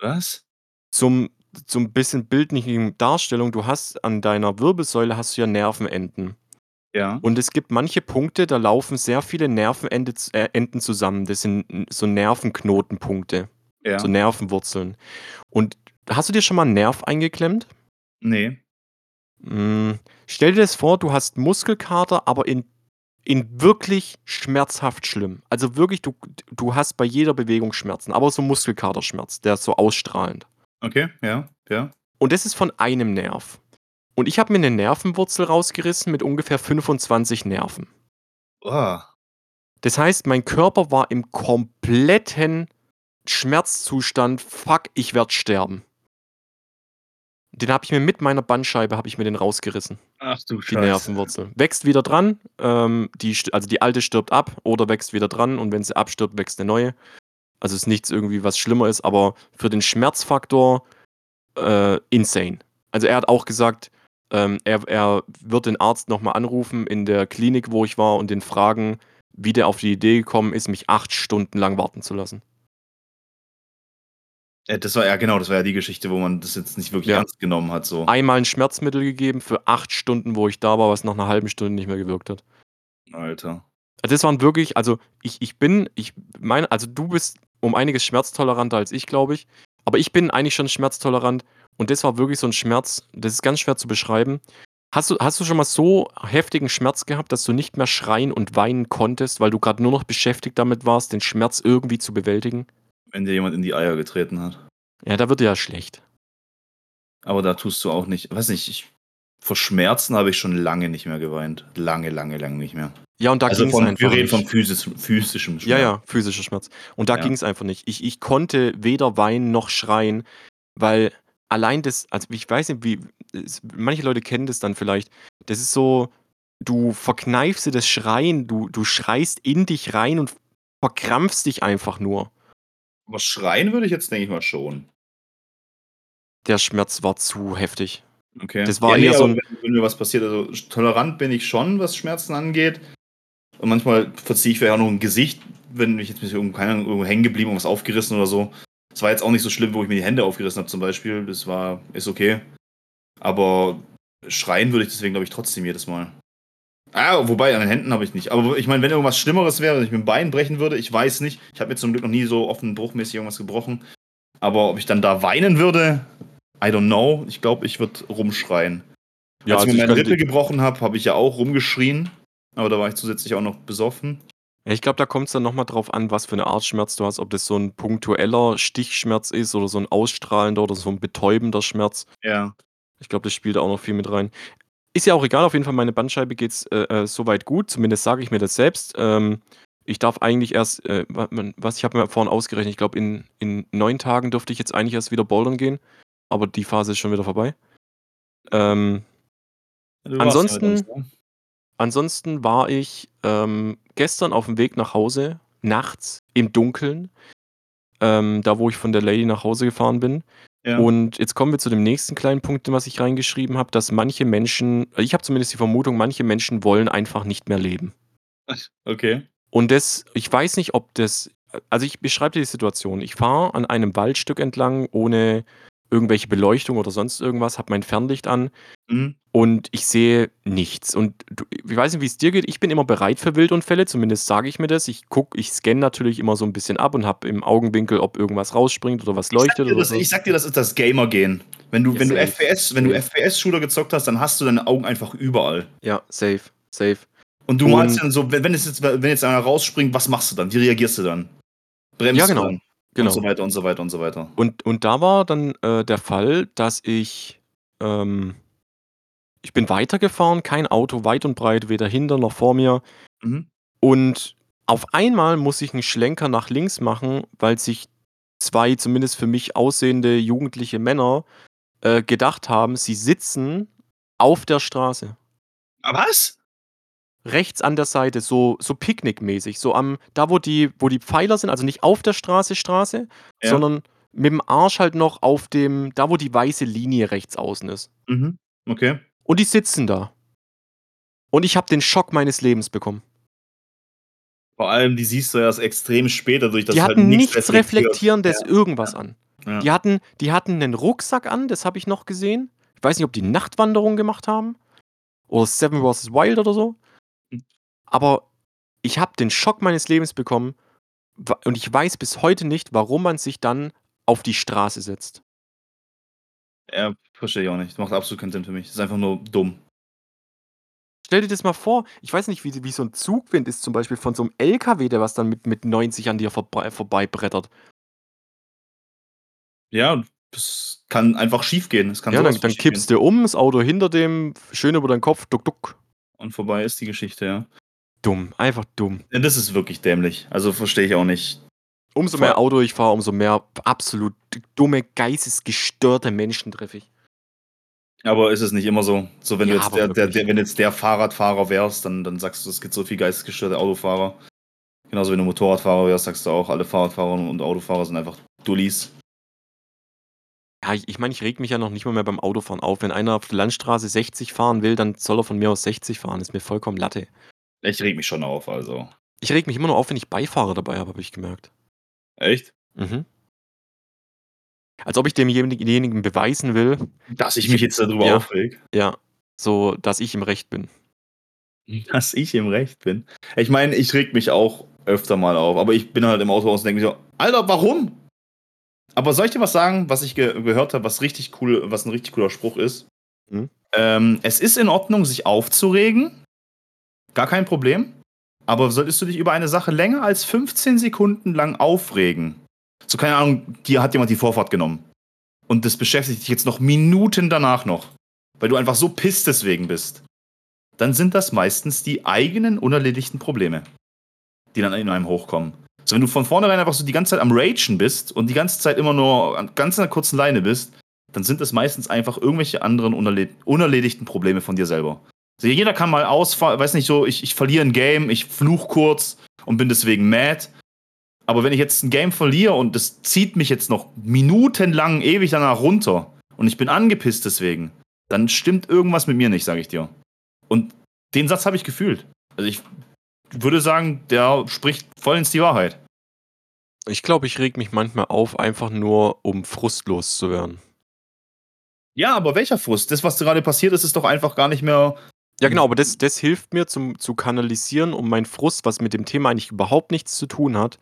Was?
Zum zum bisschen bildlichen Darstellung, du hast an deiner Wirbelsäule hast du ja Nervenenden.
Ja.
Und es gibt manche Punkte, da laufen sehr viele Nervenende z äh, Enden zusammen. Das sind so Nervenknotenpunkte,
Ja.
so Nervenwurzeln. Und hast du dir schon mal 'n Nerv eingeklemmt?
Ne.
Hm, stell dir das vor, du hast Muskelkater, aber in in wirklich schmerzhaft schlimm. Also wirklich, du du hast bei jeder Bewegung Schmerzen, aber so Muskelkaterschmerz, der ist so ausstrahlend.
Okay, ja, ja.
Und das ist von einem Nerv. Und ich habe mir 'ne Nervenwurzel rausgerissen mit ungefähr 25 Nerven.
Oh.
Das heißt, mein Körper war im kompletten Schmerzzustand: „Fuck, ich werde sterben.“ Den habe ich mir mit meiner Bandscheibe habe ich mir den rausgerissen.
Ach du
Die
Scheiße.
Nervenwurzel. Wächst wieder dran, ähm, die also die alte stirbt ab oder wächst wieder dran und wenn sie abstirbt, wächst 'ne neue. Also ist nichts irgendwie, was schlimmer ist, aber für den Schmerzfaktor, äh, insane. Also er hat auch gesagt, ähm, er er wird den Arzt noch mal anrufen in der Klinik, wo ich war und den fragen, wie der auf die Idee gekommen ist, mich 8 Stunden lang warten zu lassen.
Ja, das war ja genau, das war ja die Geschichte, wo man das jetzt nicht wirklich
Ja.
ernst genommen hat so.
Einmal 'n Schmerzmittel gegeben für 8 Stunden, wo ich da war, was nach 'ner halben Stunde nicht mehr gewirkt hat.
Alter.
Das waren wirklich also ich ich bin ich meine also du bist um einiges schmerztoleranter als ich, glaube ich. Aber ich bin eigentlich schon schmerztolerant und das war wirklich so 'n Schmerz, das ist ganz schwer zu beschreiben. Hast du hast du schon mal so heftigen Schmerz gehabt, dass du nicht mehr schreien und weinen konntest, weil du grad nur noch beschäftigt damit warst, den Schmerz irgendwie zu bewältigen?
Wenn dir jemand in die Eier getreten hat.
Ja, da wird dir ja schlecht.
Aber da tust du auch nicht weiß nicht, ich vor Schmerzen habe ich schon lange nicht mehr geweint. Lange, lange, lange nicht mehr.
Ja, und da
Also
ging's
von
einfach
wir reden
nicht.
von physis physischem Schmerz.
Ja, ja, physischer Schmerz. Und da
Ja.
ging's einfach nicht. Ich ich konnte weder weinen noch schreien, weil allein das also ich weiß nicht, wie es manche Leute kennen das dann vielleicht. Das ist so, du verkneifst dir das Schreien, du du schreist in dich rein und verkrampfst dich einfach nur.
Aber schreien würde ich jetzt, denke ich mal, schon.
Der Schmerz war zu heftig.
Okay.
Das war
ja,
eher so
aber
'n
wenn wenn mir was passiert also tolerant bin ich schon, was Schmerzen angeht. Und manchmal verziehe ich vielleicht auch noch 'n Gesicht, wenn ich jetzt mich irgendwo keine irgendwo hängen geblieben, irgendwas aufgerissen oder so. Es war jetzt auch nicht so schlimm, wo ich mir die Hände aufgerissen habe zum Beispiel. Das war ist okay. Aber schreien würde ich deswegen, glaube ich, trotzdem jedes Mal. Ah, wobei an den Händen habe ich nicht. Aber ich meine, wenn irgendwas Schlimmeres wäre, wenn ich mir 'n Bein brechen würde, ich weiß nicht. Ich habe mir zum Glück noch nie so offen bruchmäßig irgendwas gebrochen. Aber ob ich dann da weinen würde, I don't know. Ich glaube, ich würde rumschreien.
Ja,
Als ich
also
mir meine Rippe gebrochen habe, habe ich ja auch rumgeschrien, aber da war ich zusätzlich auch noch besoffen.
Ja, ich glaube, da kommt's dann noch mal drauf an, was für 'ne Art Schmerz du hast, ob das so 'n punktueller Stichschmerz ist oder so 'n ausstrahlender oder so 'n betäubender Schmerz.
Ja.
Ich glaube, das spielt da auch noch viel mit rein. Ist ja auch egal, auf jeden Fall, meine Bandscheibe geht's, äh, äh, so weit gut, zumindest sage ich mir das selbst. Ähm, ich darf eigentlich erst, äh, was ich habe mir vorhin ausgerechnet, ich glaube, in in 9 Tagen dürfte ich jetzt eigentlich erst wieder bouldern gehen, aber die Phase ist schon wieder vorbei. Ähm
uns,
ansonsten
ne?
ansonsten war ich, ähm, gestern auf'm Weg nach Hause, nachts im Dunkeln, ähm, da, wo ich von der Lady nach Hause gefahren bin.
Ja.
Und jetzt kommen wir zu dem nächsten kleinen Punkt, was ich reingeschrieben habe, dass manche Menschen ich habe zumindest die Vermutung, manche Menschen wollen einfach nicht mehr leben. (laughs)
Okay.
Und das ich weiß nicht, ob das also ich beschreibe dir die Situation. Ich fahre an einem Waldstück entlang ohne irgendwelche Beleuchtung oder sonst irgendwas, habe mein Fernlicht an
Mhm.
und ich sehe nichts. Und du ich weiß nicht, wie's dir geht, ich bin immer bereit für Wildunfälle, zumindest sage ich mir das. Ich gucke ich scanne natürlich immer so 'n bisschen ab und habe im Augenwinkel, ob irgendwas rausspringt oder was
Ich sage
leuchtet
dir
oder
das
so.
ich sage dir, das ist das Gamer-Gehen. Wenn du
Ja,
wenn du FPS wenn du. FPS-Shooter gezockt hast, dann hast du deine Augen einfach überall.
Ja, safe, safe.
Und du malst dann so, wenn es jetzt wenn jetzt einer rausspringt, was machst du dann? Wie reagierst du dann? Bremst
Ja,
du
genau,
dann?
Genau.
Und so weiter und so weiter und so weiter.
Und und da war dann, äh, der Fall, dass ich, ähm ich bin weitergefahren, kein Auto weit und breit, weder hinter noch vor mir.
Mhm.
Und auf einmal muss ich 'n Schlenker nach links machen, weil sich 2 zumindest für mich aussehende jugendliche Männer, äh, gedacht haben, sie sitzen auf der Straße.
Ah, was?
Rechts an der Seite, so so picknickmäßig, so am da, wo die wo die Pfeiler sind, also nicht auf der Straße Straße,
Ja.
sondern mit'm Arsch halt noch auf dem da, wo die weiße Linie rechts außen ist.
Mhm. Okay.
Und die sitzen da. Und ich habe den Schock meines Lebens bekommen.
Vor allem, die siehst du erst extrem spät dadurch, dass
Die
halt
hatten
nichts
nichts
reflektiert.
Reflektierendes
Ja,
irgendwas an.
Ja.
Die hatten, die hatten einen Rucksack an, das habe ich noch gesehen. Ich weiß nicht, ob die Nachtwanderung gemacht haben. Oder Seven vs. Wild oder so. Aber ich habe den Schock meines Lebens bekommen. Und ich weiß bis heute nicht, warum man sich dann auf die Straße setzt.
Ja, verstehe ich auch nicht. Macht absolut keinen Sinn für mich. Das ist einfach nur dumm.
Stell dir das mal vor, ich weiß nicht, wie, wie so ein Zugwind ist, zum Beispiel von so einem LKW, der was dann mit, mit 90 an dir vorbei, vorbeibrettert.
Ja, das kann einfach schief gehen. Kann
Ja, dann, dann kippst du um, das Auto hinter dem, schön über deinen Kopf, duck, duck.
Und vorbei ist die Geschichte, ja.
Dumm, einfach dumm.
ja. Das ist wirklich dämlich. Also verstehe ich auch nicht.
Umso mehr Auto ich fahre, umso mehr absolut dumme, geistesgestörte Menschen treffe ich.
Aber ist es nicht immer so? So, wenn
Ja,
du jetzt der, der, der, wenn jetzt der Fahrradfahrer wärst, dann, dann sagst du, es gibt so viel geistesgestörte Autofahrer. Genauso wenn du Motorradfahrer wärst, sagst du auch, alle Fahrradfahrer und Autofahrer sind einfach Dullis.
Ja, ich, ich meine, ich reg mich ja noch nicht mal mehr beim Autofahren auf. Wenn einer auf der Landstraße 60 fahren will, dann soll er von mir aus 60 fahren. Ist mir vollkommen Latte.
Ich reg mich schon auf, also.
Ich reg mich immer nur auf, wenn ich Beifahrer dabei habe, habe ich gemerkt.
Echt?
Mhm. Als ob ich demjenigen beweisen will,
Dass ich
Ich-
mich jetzt darüber
ja.
aufreg.
ja, so, dass ich im Recht bin. (laughs)
Dass ich im Recht bin. Ich meine, ich reg mich auch öfter mal auf, aber ich bin halt im Autohaus und denke mir so, Alter, warum? Aber soll ich dir was sagen, was ich ge gehört habe, was richtig cool, was ein richtig cooler Spruch ist?
Hm?
Ähm, es ist in Ordnung, sich aufzuregen. Gar kein Problem. Aber solltest du dich über eine Sache länger als 15 Sekunden lang aufregen? So, keine Ahnung, dir hat jemand die Vorfahrt genommen. Und das beschäftigt dich jetzt noch Minuten danach noch. Weil du einfach so pisst deswegen bist dann sind das meistens die eigenen unerledigten Probleme, die dann in einem hochkommen. So, wenn du von vornherein einfach so die ganze Zeit am Ragen bist und die ganze Zeit immer nur an ganz einer kurzen Leine bist, dann sind es meistens einfach irgendwelche anderen unerled unerledigten Probleme von dir selber. Also jeder kann mal ausfallen, weiß nicht so, ich, ich verliere ein Game, ich fluch kurz und bin deswegen mad. Aber wenn ich jetzt ein Game verliere und das zieht mich jetzt noch minutenlang ewig danach runter und ich bin angepisst deswegen, dann stimmt irgendwas mit mir nicht, sage ich dir. Und den Satz habe ich gefühlt. Also ich würde sagen, der spricht voll ins die Wahrheit.
Ich glaube, ich reg mich manchmal auf, einfach nur, um frustlos zu werden.
Ja, aber welcher Frust? Das, was gerade passiert ist, ist doch einfach gar nicht mehr.
Ja, genau, aber das, das hilft mir zum, zu kanalisieren, um meinen Frust, was mit dem Thema eigentlich überhaupt nichts zu tun hat,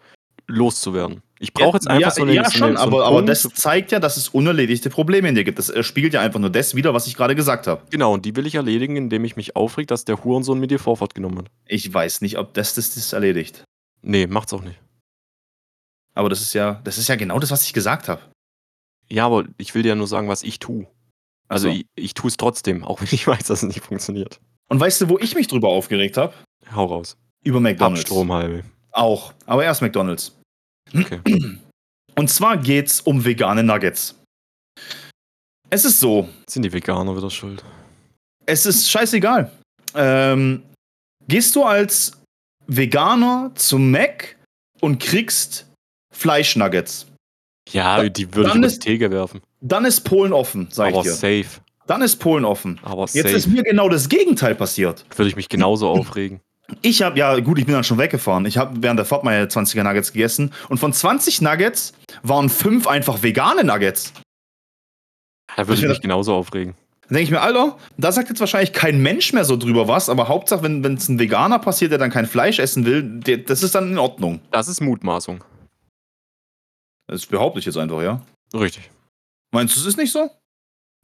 loszuwerden. Ich brauche jetzt einfach
ja,
so eine.
Ja, schon,
eine, so
aber, aber das zeigt ja, dass es unerledigte Probleme in dir gibt. Das äh, spiegelt ja einfach nur das wieder, was ich gerade gesagt habe.
Genau, und die will ich erledigen, indem ich mich aufreg, dass der Hurensohn mir die Vorfahrt genommen hat.
Ich weiß nicht, ob das das, das erledigt.
Nee, macht's auch nicht.
Aber das ist ja, das ist ja genau das, was ich gesagt habe.
Ja, aber ich will dir ja nur sagen, was ich tue. Also
so.
ich, ich tue es trotzdem, auch wenn ich (laughs) weiß, dass es nicht funktioniert.
Und weißt du, wo ich mich drüber aufgeregt habe?
Hau raus.
Über McDonalds.
Abstromhalbe.
Auch. Aber erst McDonalds.
Okay. (clears throat)
Und zwar geht's um vegane Nuggets. Es ist so,
Sind die Veganer wieder schuld?
es ist scheißegal. Ähm, gehst du als Veganer zum Mac und kriegst Fleischnuggets,
Ja, die würde ich die
ist-
Theke werfen.
dann ist Polen offen, sag
Aber
ich dir.
safe.
Dann ist Polen offen.
Aber
Jetzt ist
safe.
mir genau das Gegenteil passiert.
Würde ich mich genauso aufregen.
Ich habe, ja gut, ich bin dann schon weggefahren. Ich habe während der Fahrt meine 20er Nuggets gegessen und von 20 Nuggets waren fünf einfach vegane Nuggets.
Da würde
Ich
ich mich genauso aufregen.
Dann denke ich mir, Alter, da sagt jetzt wahrscheinlich kein Mensch mehr so drüber was, aber Hauptsache, wenn es ein Veganer passiert, der dann kein Fleisch essen will, der, das ist dann in Ordnung.
Das ist Mutmaßung.
Das behaupte ich jetzt einfach, ja.
Richtig.
Meinst du, es ist nicht so?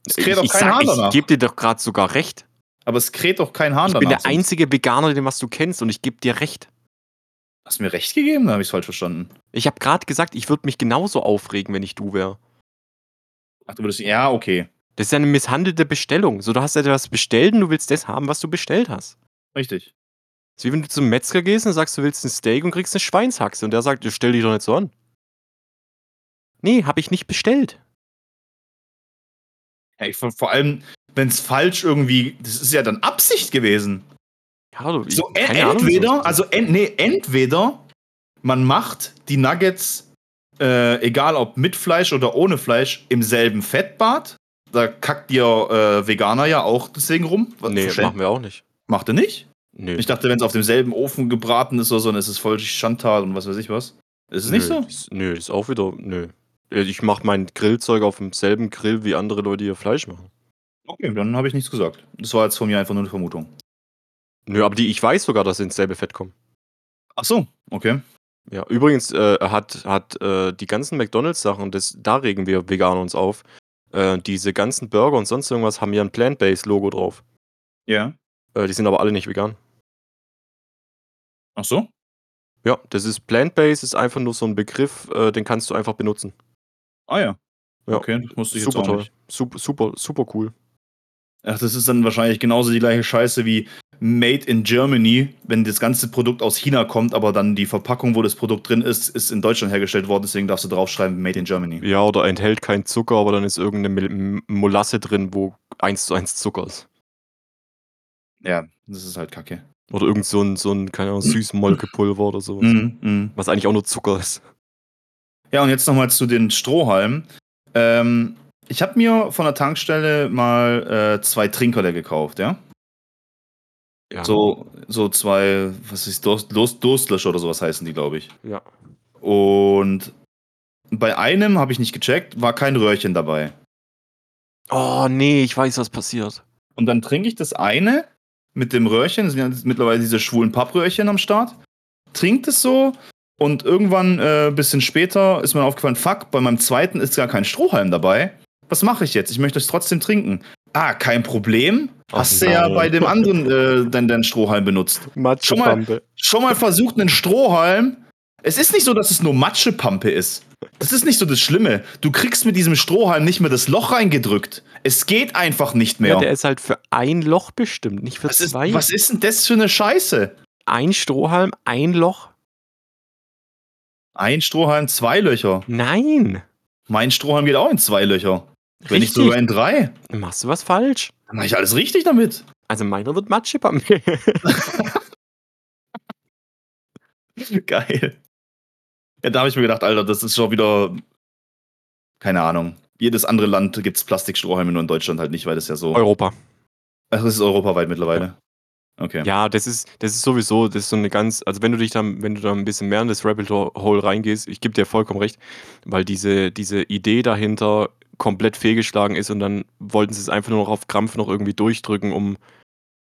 Es
Ich,
kräht doch
ich,
kein Hahn
ich
danach.
gebe dir doch gerade sogar recht.
Aber es kräht doch kein Hahn
Ich
danach.
bin der
sonst.
einzige Veganer, den was du kennst und ich gebe dir recht.
Hast du mir recht gegeben? Da habe ich es falsch verstanden.
Ich habe gerade gesagt, ich würde mich genauso aufregen, wenn ich du wäre.
Ach, du würdest. Ja, okay.
Das ist ja eine misshandelte Bestellung. So, du hast etwas bestellt und du willst das haben, was du bestellt hast.
Richtig.
Das ist wie wenn du zum Metzger gehst und sagst, du willst ein Steak und kriegst eine Schweinshaxe und der sagt, stell dich doch nicht so an. Nee, habe ich nicht bestellt.
Ich, vor vor allem, wenn es falsch irgendwie. Das ist ja dann Absicht gewesen.
Ja, ich-
So, en
Ahnung,
entweder,
so-
also en nee, entweder man macht die Nuggets, äh, egal ob mit Fleisch oder ohne Fleisch, im selben Fettbad. Da kackt ihr äh, Veganer ja auch deswegen rum. Was
Nee, machen wir auch nicht.
Macht ihr nicht?
Nö.
Ich dachte, wenn es auf demselben Ofen gebraten ist oder so, dann ist es voll Schandtat und was weiß ich was. Ist es nicht
nö,
so?
Ist, nö, ist auch wieder. Nö. Äh, ich mache mein Grillzeug auf demselben Grill, wie andere Leute ihr Fleisch machen.
Okay, dann habe ich nichts gesagt. Das war jetzt von mir einfach nur eine Vermutung.
Nö, aber die ich weiß sogar, dass sie ins selbe Fett kommen.
Ach so, okay.
Ja, übrigens äh, hat, hat äh, die ganzen McDonalds-Sachen, da regen wir Veganer uns auf. Äh, diese ganzen Burger und sonst irgendwas haben ja ein Plant-Based-Logo drauf.
Ja.
Äh, die sind aber alle nicht vegan.
Ach so?
Ja, das ist Plant-Based, ist einfach nur so ein Begriff, äh, den kannst du einfach benutzen.
Ah ja.
Ja.
Okay, das musste ich jetzt
Super
auch
toll.
nicht.
Super, super, super cool.
Ach, das ist dann wahrscheinlich genauso die gleiche Scheiße wie Made in Germany, wenn das ganze Produkt aus China kommt, aber dann die Verpackung, wo das Produkt drin ist, ist in Deutschland hergestellt worden, deswegen darfst du draufschreiben Made in Germany.
Ja, oder enthält keinen Zucker, aber dann ist irgendeine Molasse drin, wo eins zu eins Zucker ist.
Ja, das ist halt kacke.
Oder irgend so ein, so ein keine Ahnung, Süßmolkepulver oder sowas.
Mhm, mhm.
Was eigentlich auch nur Zucker ist.
Ja, und jetzt nochmal zu den Strohhalmen. Ähm, ich habe mir von der Tankstelle mal äh, zwei Trinkerle gekauft, ja?
Ja.
So, so zwei, was ist Durst, Durst, Durstlöscher oder sowas heißen die, glaube ich.
Ja.
Und bei einem habe ich nicht gecheckt, war kein Röhrchen dabei.
Oh, nee, ich weiß, was passiert.
Und dann trinke ich das eine mit dem Röhrchen, das sind ja mittlerweile diese schwulen Pappröhrchen am Start, trinkt es so und irgendwann, äh, bisschen später, ist mir aufgefallen, fuck, bei meinem zweiten ist gar kein Strohhalm dabei. Was mache ich jetzt? Ich möchte es trotzdem trinken. Ah, kein Problem.
Ach
Hast du ja bei dem anderen äh, deinen, deinen Strohhalm benutzt.
Matschepampe.
Schon mal versucht, einen Strohhalm. Es ist nicht so, dass es nur Matschepampe ist. Das ist nicht so das Schlimme. Du kriegst mit diesem Strohhalm nicht mehr das Loch reingedrückt. Es geht einfach nicht mehr.
Ja, der ist halt für ein Loch bestimmt, nicht für
was, ist,
zwei.
was ist denn das für eine Scheiße?
Ein Strohhalm, ein Loch?
Ein Strohhalm, zwei Löcher.
Nein.
Mein Strohhalm geht auch in zwei Löcher. Wenn nicht
Richtig.
sogar in drei.
Machst du was falsch?
Dann mache ich alles richtig damit.
Also meiner wird Matschepampe. (laughs)
Geil. Ja, da habe ich mir gedacht, Alter, das ist schon wieder. Keine Ahnung. Jedes andere Land gibt es Plastikstrohhalme, nur in Deutschland halt nicht, weil das ja so.
Europa.
Ach, das ist europaweit mittlerweile. Okay.
Ja, das ist, das ist sowieso, das ist so eine ganz, also wenn du dich dann, wenn du da ein bisschen mehr in das Rabbit Hole reingehst, ich gebe dir vollkommen recht, weil diese, diese Idee dahinter komplett fehlgeschlagen ist und dann wollten sie es einfach nur noch auf Krampf noch irgendwie durchdrücken, um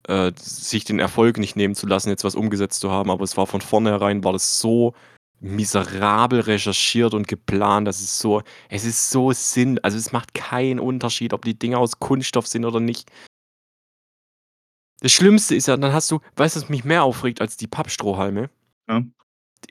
äh, sich den Erfolg nicht nehmen zu lassen, jetzt was umgesetzt zu haben. Aber es war von vornherein, war das so miserabel recherchiert und geplant, dass es so, es ist so Sinn, also es macht keinen Unterschied, ob die Dinge aus Kunststoff sind oder nicht. Das Schlimmste ist ja, dann hast du, weißt du, was mich mehr aufregt als die Pappstrohhalme?
Ja.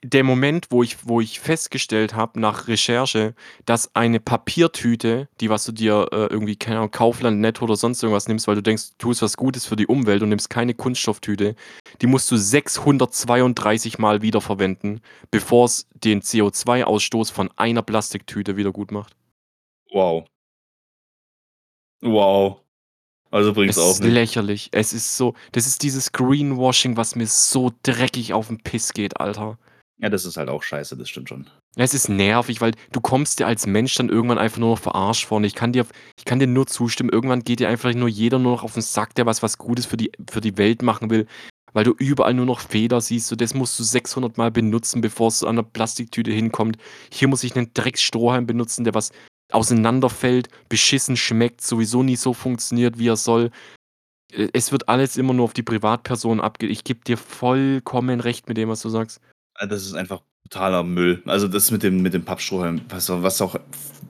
Der Moment, wo ich, wo ich festgestellt habe nach Recherche, dass eine Papiertüte, die was du dir äh, irgendwie, keine Ahnung, Kaufland, Netto oder sonst irgendwas nimmst, weil du denkst, du tust was Gutes für die Umwelt und nimmst keine Kunststofftüte, die musst du 632 Mal wiederverwenden, bevor es den CO2-Ausstoß von einer Plastiktüte wieder gut macht.
Wow. Wow. Also bringt
Es
auch
ist
nicht.
lächerlich. Es ist so, das ist dieses Greenwashing, was mir so dreckig auf den Piss geht, Alter.
Ja, das ist halt auch scheiße, das stimmt schon.
Es ist nervig, weil du kommst dir als Mensch dann irgendwann einfach nur noch verarscht vor. Und ich kann dir, ich kann dir nur zustimmen, irgendwann geht dir einfach nur jeder nur noch auf den Sack, der was, was Gutes für die, für die Welt machen will, weil du überall nur noch Feder siehst. So, das musst du 600 Mal benutzen, bevor es an der Plastiktüte hinkommt. Hier muss ich einen Drecksstrohhalm benutzen, der was auseinanderfällt, beschissen schmeckt, sowieso nie so funktioniert, wie er soll. Äh, Es wird alles immer nur auf die Privatperson abge... Ich gebe dir vollkommen recht mit dem, was du sagst.
Also Das ist einfach totaler Müll. Also das mit dem, mit dem Pappstrohhalm, was, was auch.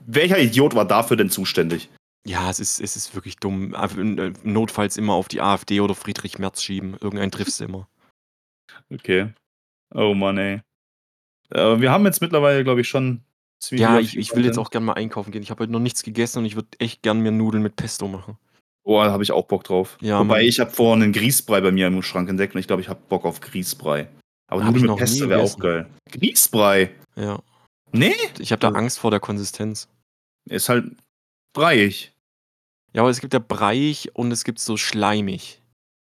Welcher Idiot war dafür denn zuständig?
Ja, es ist, es ist wirklich dumm. Äh, Notfalls immer auf die AfD oder Friedrich Merz schieben. Irgendeinen triffst immer.
Okay. Oh Mann, ey. Äh, wir haben jetzt mittlerweile, glaube ich, schon. Ziemlich
Ja, ich, ich will jetzt auch gerne mal einkaufen gehen. Ich habe heute noch nichts gegessen und ich würde echt gern mir Nudeln mit Pesto machen.
Oh, da habe ich auch Bock drauf.
Ja,
Wobei
Mann.
ich habe vorhin einen Grießbrei bei mir im Schrank entdeckt und ich glaube, ich habe Bock auf Grießbrei. Aber
Hab ich
Nudeln
noch
mit Pesto wäre auch
gegessen.
geil. Grießbrei?
Ja.
Nee,
Ich habe da Angst vor der Konsistenz.
ist halt breiig.
Ja, aber es gibt ja breiig und es gibt so schleimig.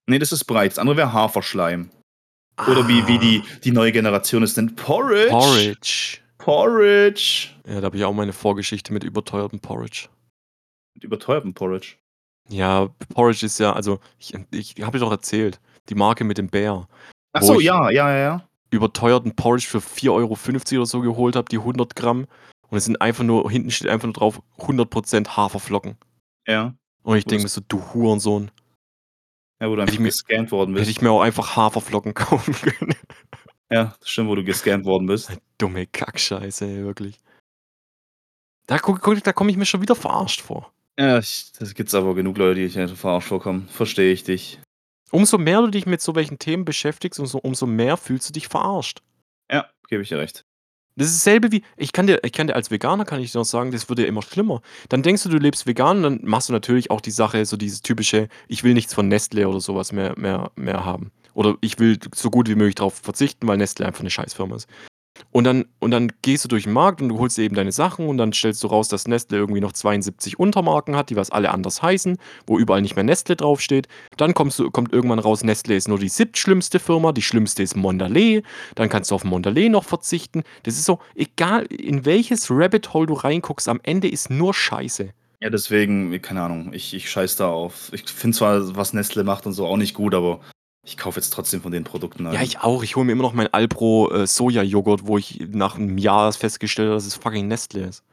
Nee, das ist breit. Das andere wäre Haferschleim. Oder wie, wie die, die neue Generation es nennt. Porridge.
Ah. Porridge.
Porridge.
Ja, da habe ich auch meine Vorgeschichte mit überteuertem Porridge.
Mit überteuertem Porridge.
Ja, Porridge ist ja, also, ich, ich habe dir doch erzählt, die Marke mit dem Bär.
Ach so, ja, ja, ja, ja.
überteuerten Porridge für 4,50 Euro oder so geholt habe, die 100 Gramm. Und es sind einfach nur, hinten steht einfach nur drauf 100% Haferflocken.
Ja.
Und ich denke mir so, du Hurensohn.
Ja, wo du
Hätte
einfach gescannt worden
Hätte
bist.
ich mir auch einfach Haferflocken (laughs) kaufen können.
Ja, stimmt, wo du gescannt worden bist. (laughs)
Dumme Kackscheiße, ey, wirklich. Da, guck, guck, da komme ich mir schon wieder verarscht vor.
Ja, ich, das gibt's aber genug Leute, die sich verarscht vorkommen. Verstehe ich dich.
Umso mehr du dich mit so welchen Themen beschäftigst, umso, umso mehr fühlst du dich verarscht.
Ja, gebe ich dir recht.
Das ist dasselbe wie, ich kann dir, ich kann dir als Veganer kann ich dir noch sagen, das wird ja immer schlimmer. Dann denkst du, du lebst vegan, dann machst du natürlich auch die Sache, so dieses typische, ich will nichts von Nestle oder sowas mehr, mehr, mehr haben. Oder ich will so gut wie möglich darauf verzichten, weil Nestle einfach eine Scheißfirma ist. Und dann, und dann gehst du durch den Markt und du holst dir eben deine Sachen und dann stellst du raus, dass Nestle irgendwie noch 72 Untermarken hat, die was alle anders heißen, wo überall nicht mehr Nestle draufsteht. Dann kommst du, kommt irgendwann raus, Nestle ist nur die siebtschlimmste Firma, die schlimmste ist Mondelez. Dann kannst du auf Mondelez noch verzichten. Das ist so, egal in welches Rabbit Hole du reinguckst, am Ende ist nur Scheiße.
Ja, deswegen, keine Ahnung, ich, ich scheiß da auf. Ich finde zwar, was Nestle macht und so auch nicht gut, aber ich kaufe jetzt trotzdem von den Produkten.
Ja, ich auch. Ich hole mir immer noch mein Alpro äh, Soja-Joghurt, wo ich nach einem Jahr festgestellt habe, dass es fucking Nestle ist.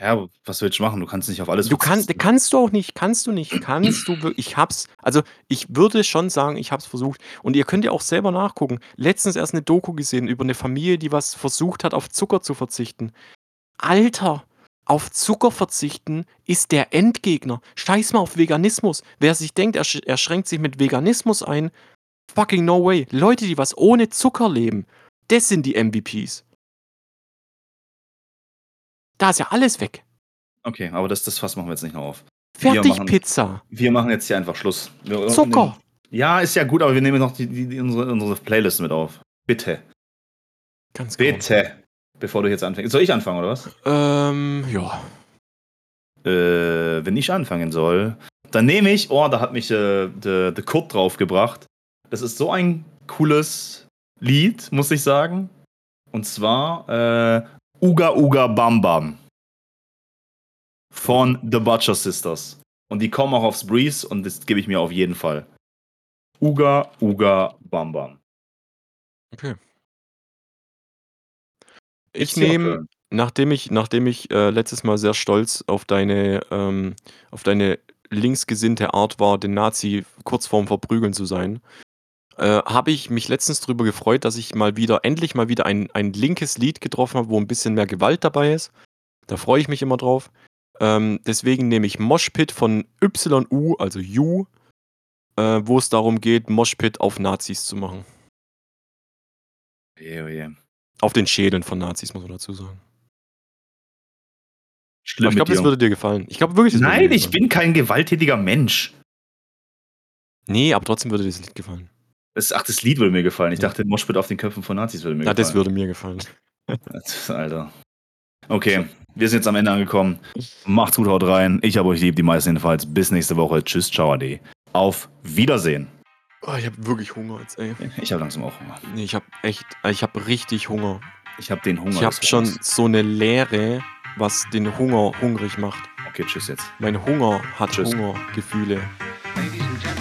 Ja, aber was willst du machen? Du kannst nicht auf alles
Du kannst,
verzichten.
kannst du auch nicht, kannst du nicht, kannst du wirklich. Ich hab's, also ich würde schon sagen, ich hab's versucht. Und ihr könnt ja auch selber nachgucken. Letztens erst eine Doku gesehen über eine Familie, die was versucht hat, auf Zucker zu verzichten. Alter, auf Zucker verzichten ist der Endgegner. Scheiß mal auf Veganismus. Wer sich denkt, er, sch- er schränkt sich mit Veganismus ein, fucking no way. Leute, die was ohne Zucker leben, das sind die MVPs. Da ist ja alles weg.
Okay, aber das, das Fass machen wir jetzt nicht noch auf. Wir
Fertig
machen-
Pizza.
Wir machen jetzt hier einfach Schluss. Wir,
Zucker.
Ja, ist ja gut, aber wir nehmen noch die, die, die, unsere, unsere Playlist mit auf. Bitte.
Ganz genau.
Bevor du jetzt anfängst. Soll ich anfangen, oder was?
Ähm, ja.
Äh, wenn ich anfangen soll, dann nehme ich, oh, da hat mich äh, der der Kurt draufgebracht. Das ist so ein cooles Lied, muss ich sagen. Und zwar äh, Uga Uga Bam Bam von The Butcher Sisters. Und die kommen auch aufs Breeze und das gebe ich mir auf jeden Fall. Uga Uga Bam Bam.
Okay. Ich nehme, nachdem ich, nachdem ich äh, letztes Mal sehr stolz auf deine, ähm, auf deine linksgesinnte Art war, den Nazi kurz vorm Verprügeln zu sein, äh, habe ich mich letztens darüber gefreut, dass ich mal wieder, endlich mal wieder ein, ein linkes Lied getroffen habe, wo ein bisschen mehr Gewalt dabei ist. Da freue ich mich immer drauf. Ähm, deswegen nehme ich Moshpit von YU, also U, äh, wo es darum geht, Moshpit auf Nazis zu machen.
Oje, oje.
Auf den Schädeln von Nazis, muss man dazu sagen.
Schlimm
ich glaube, das würde dir gefallen. Ich glaube wirklich, das
Nein, ich bin kein gewalttätiger Mensch.
Nee, aber trotzdem würde dir das Lied gefallen.
Das, ach, das Lied würde mir gefallen. Ich
Ja.
dachte, Moshpit auf den Köpfen von Nazis würde mir
das
gefallen.
würde mir gefallen. (laughs)
Das- Alter. Okay, wir sind jetzt am Ende angekommen. Macht's gut, haut rein. Ich habe euch lieb, die meisten jedenfalls. Bis nächste Woche. Tschüss, ciao, ade. Auf Wiedersehen.
Oh, ich habe wirklich Hunger jetzt, ey.
Ich habe langsam auch Hunger.
Nee, ich habe echt, ich habe richtig Hunger.
Ich habe den Hunger.
Ich habe schon so eine Leere, was den Hunger hungrig macht.
Okay, tschüss jetzt.
Mein Hunger hat
Tschüss.
Hungergefühle.
Ladies and gentlemen.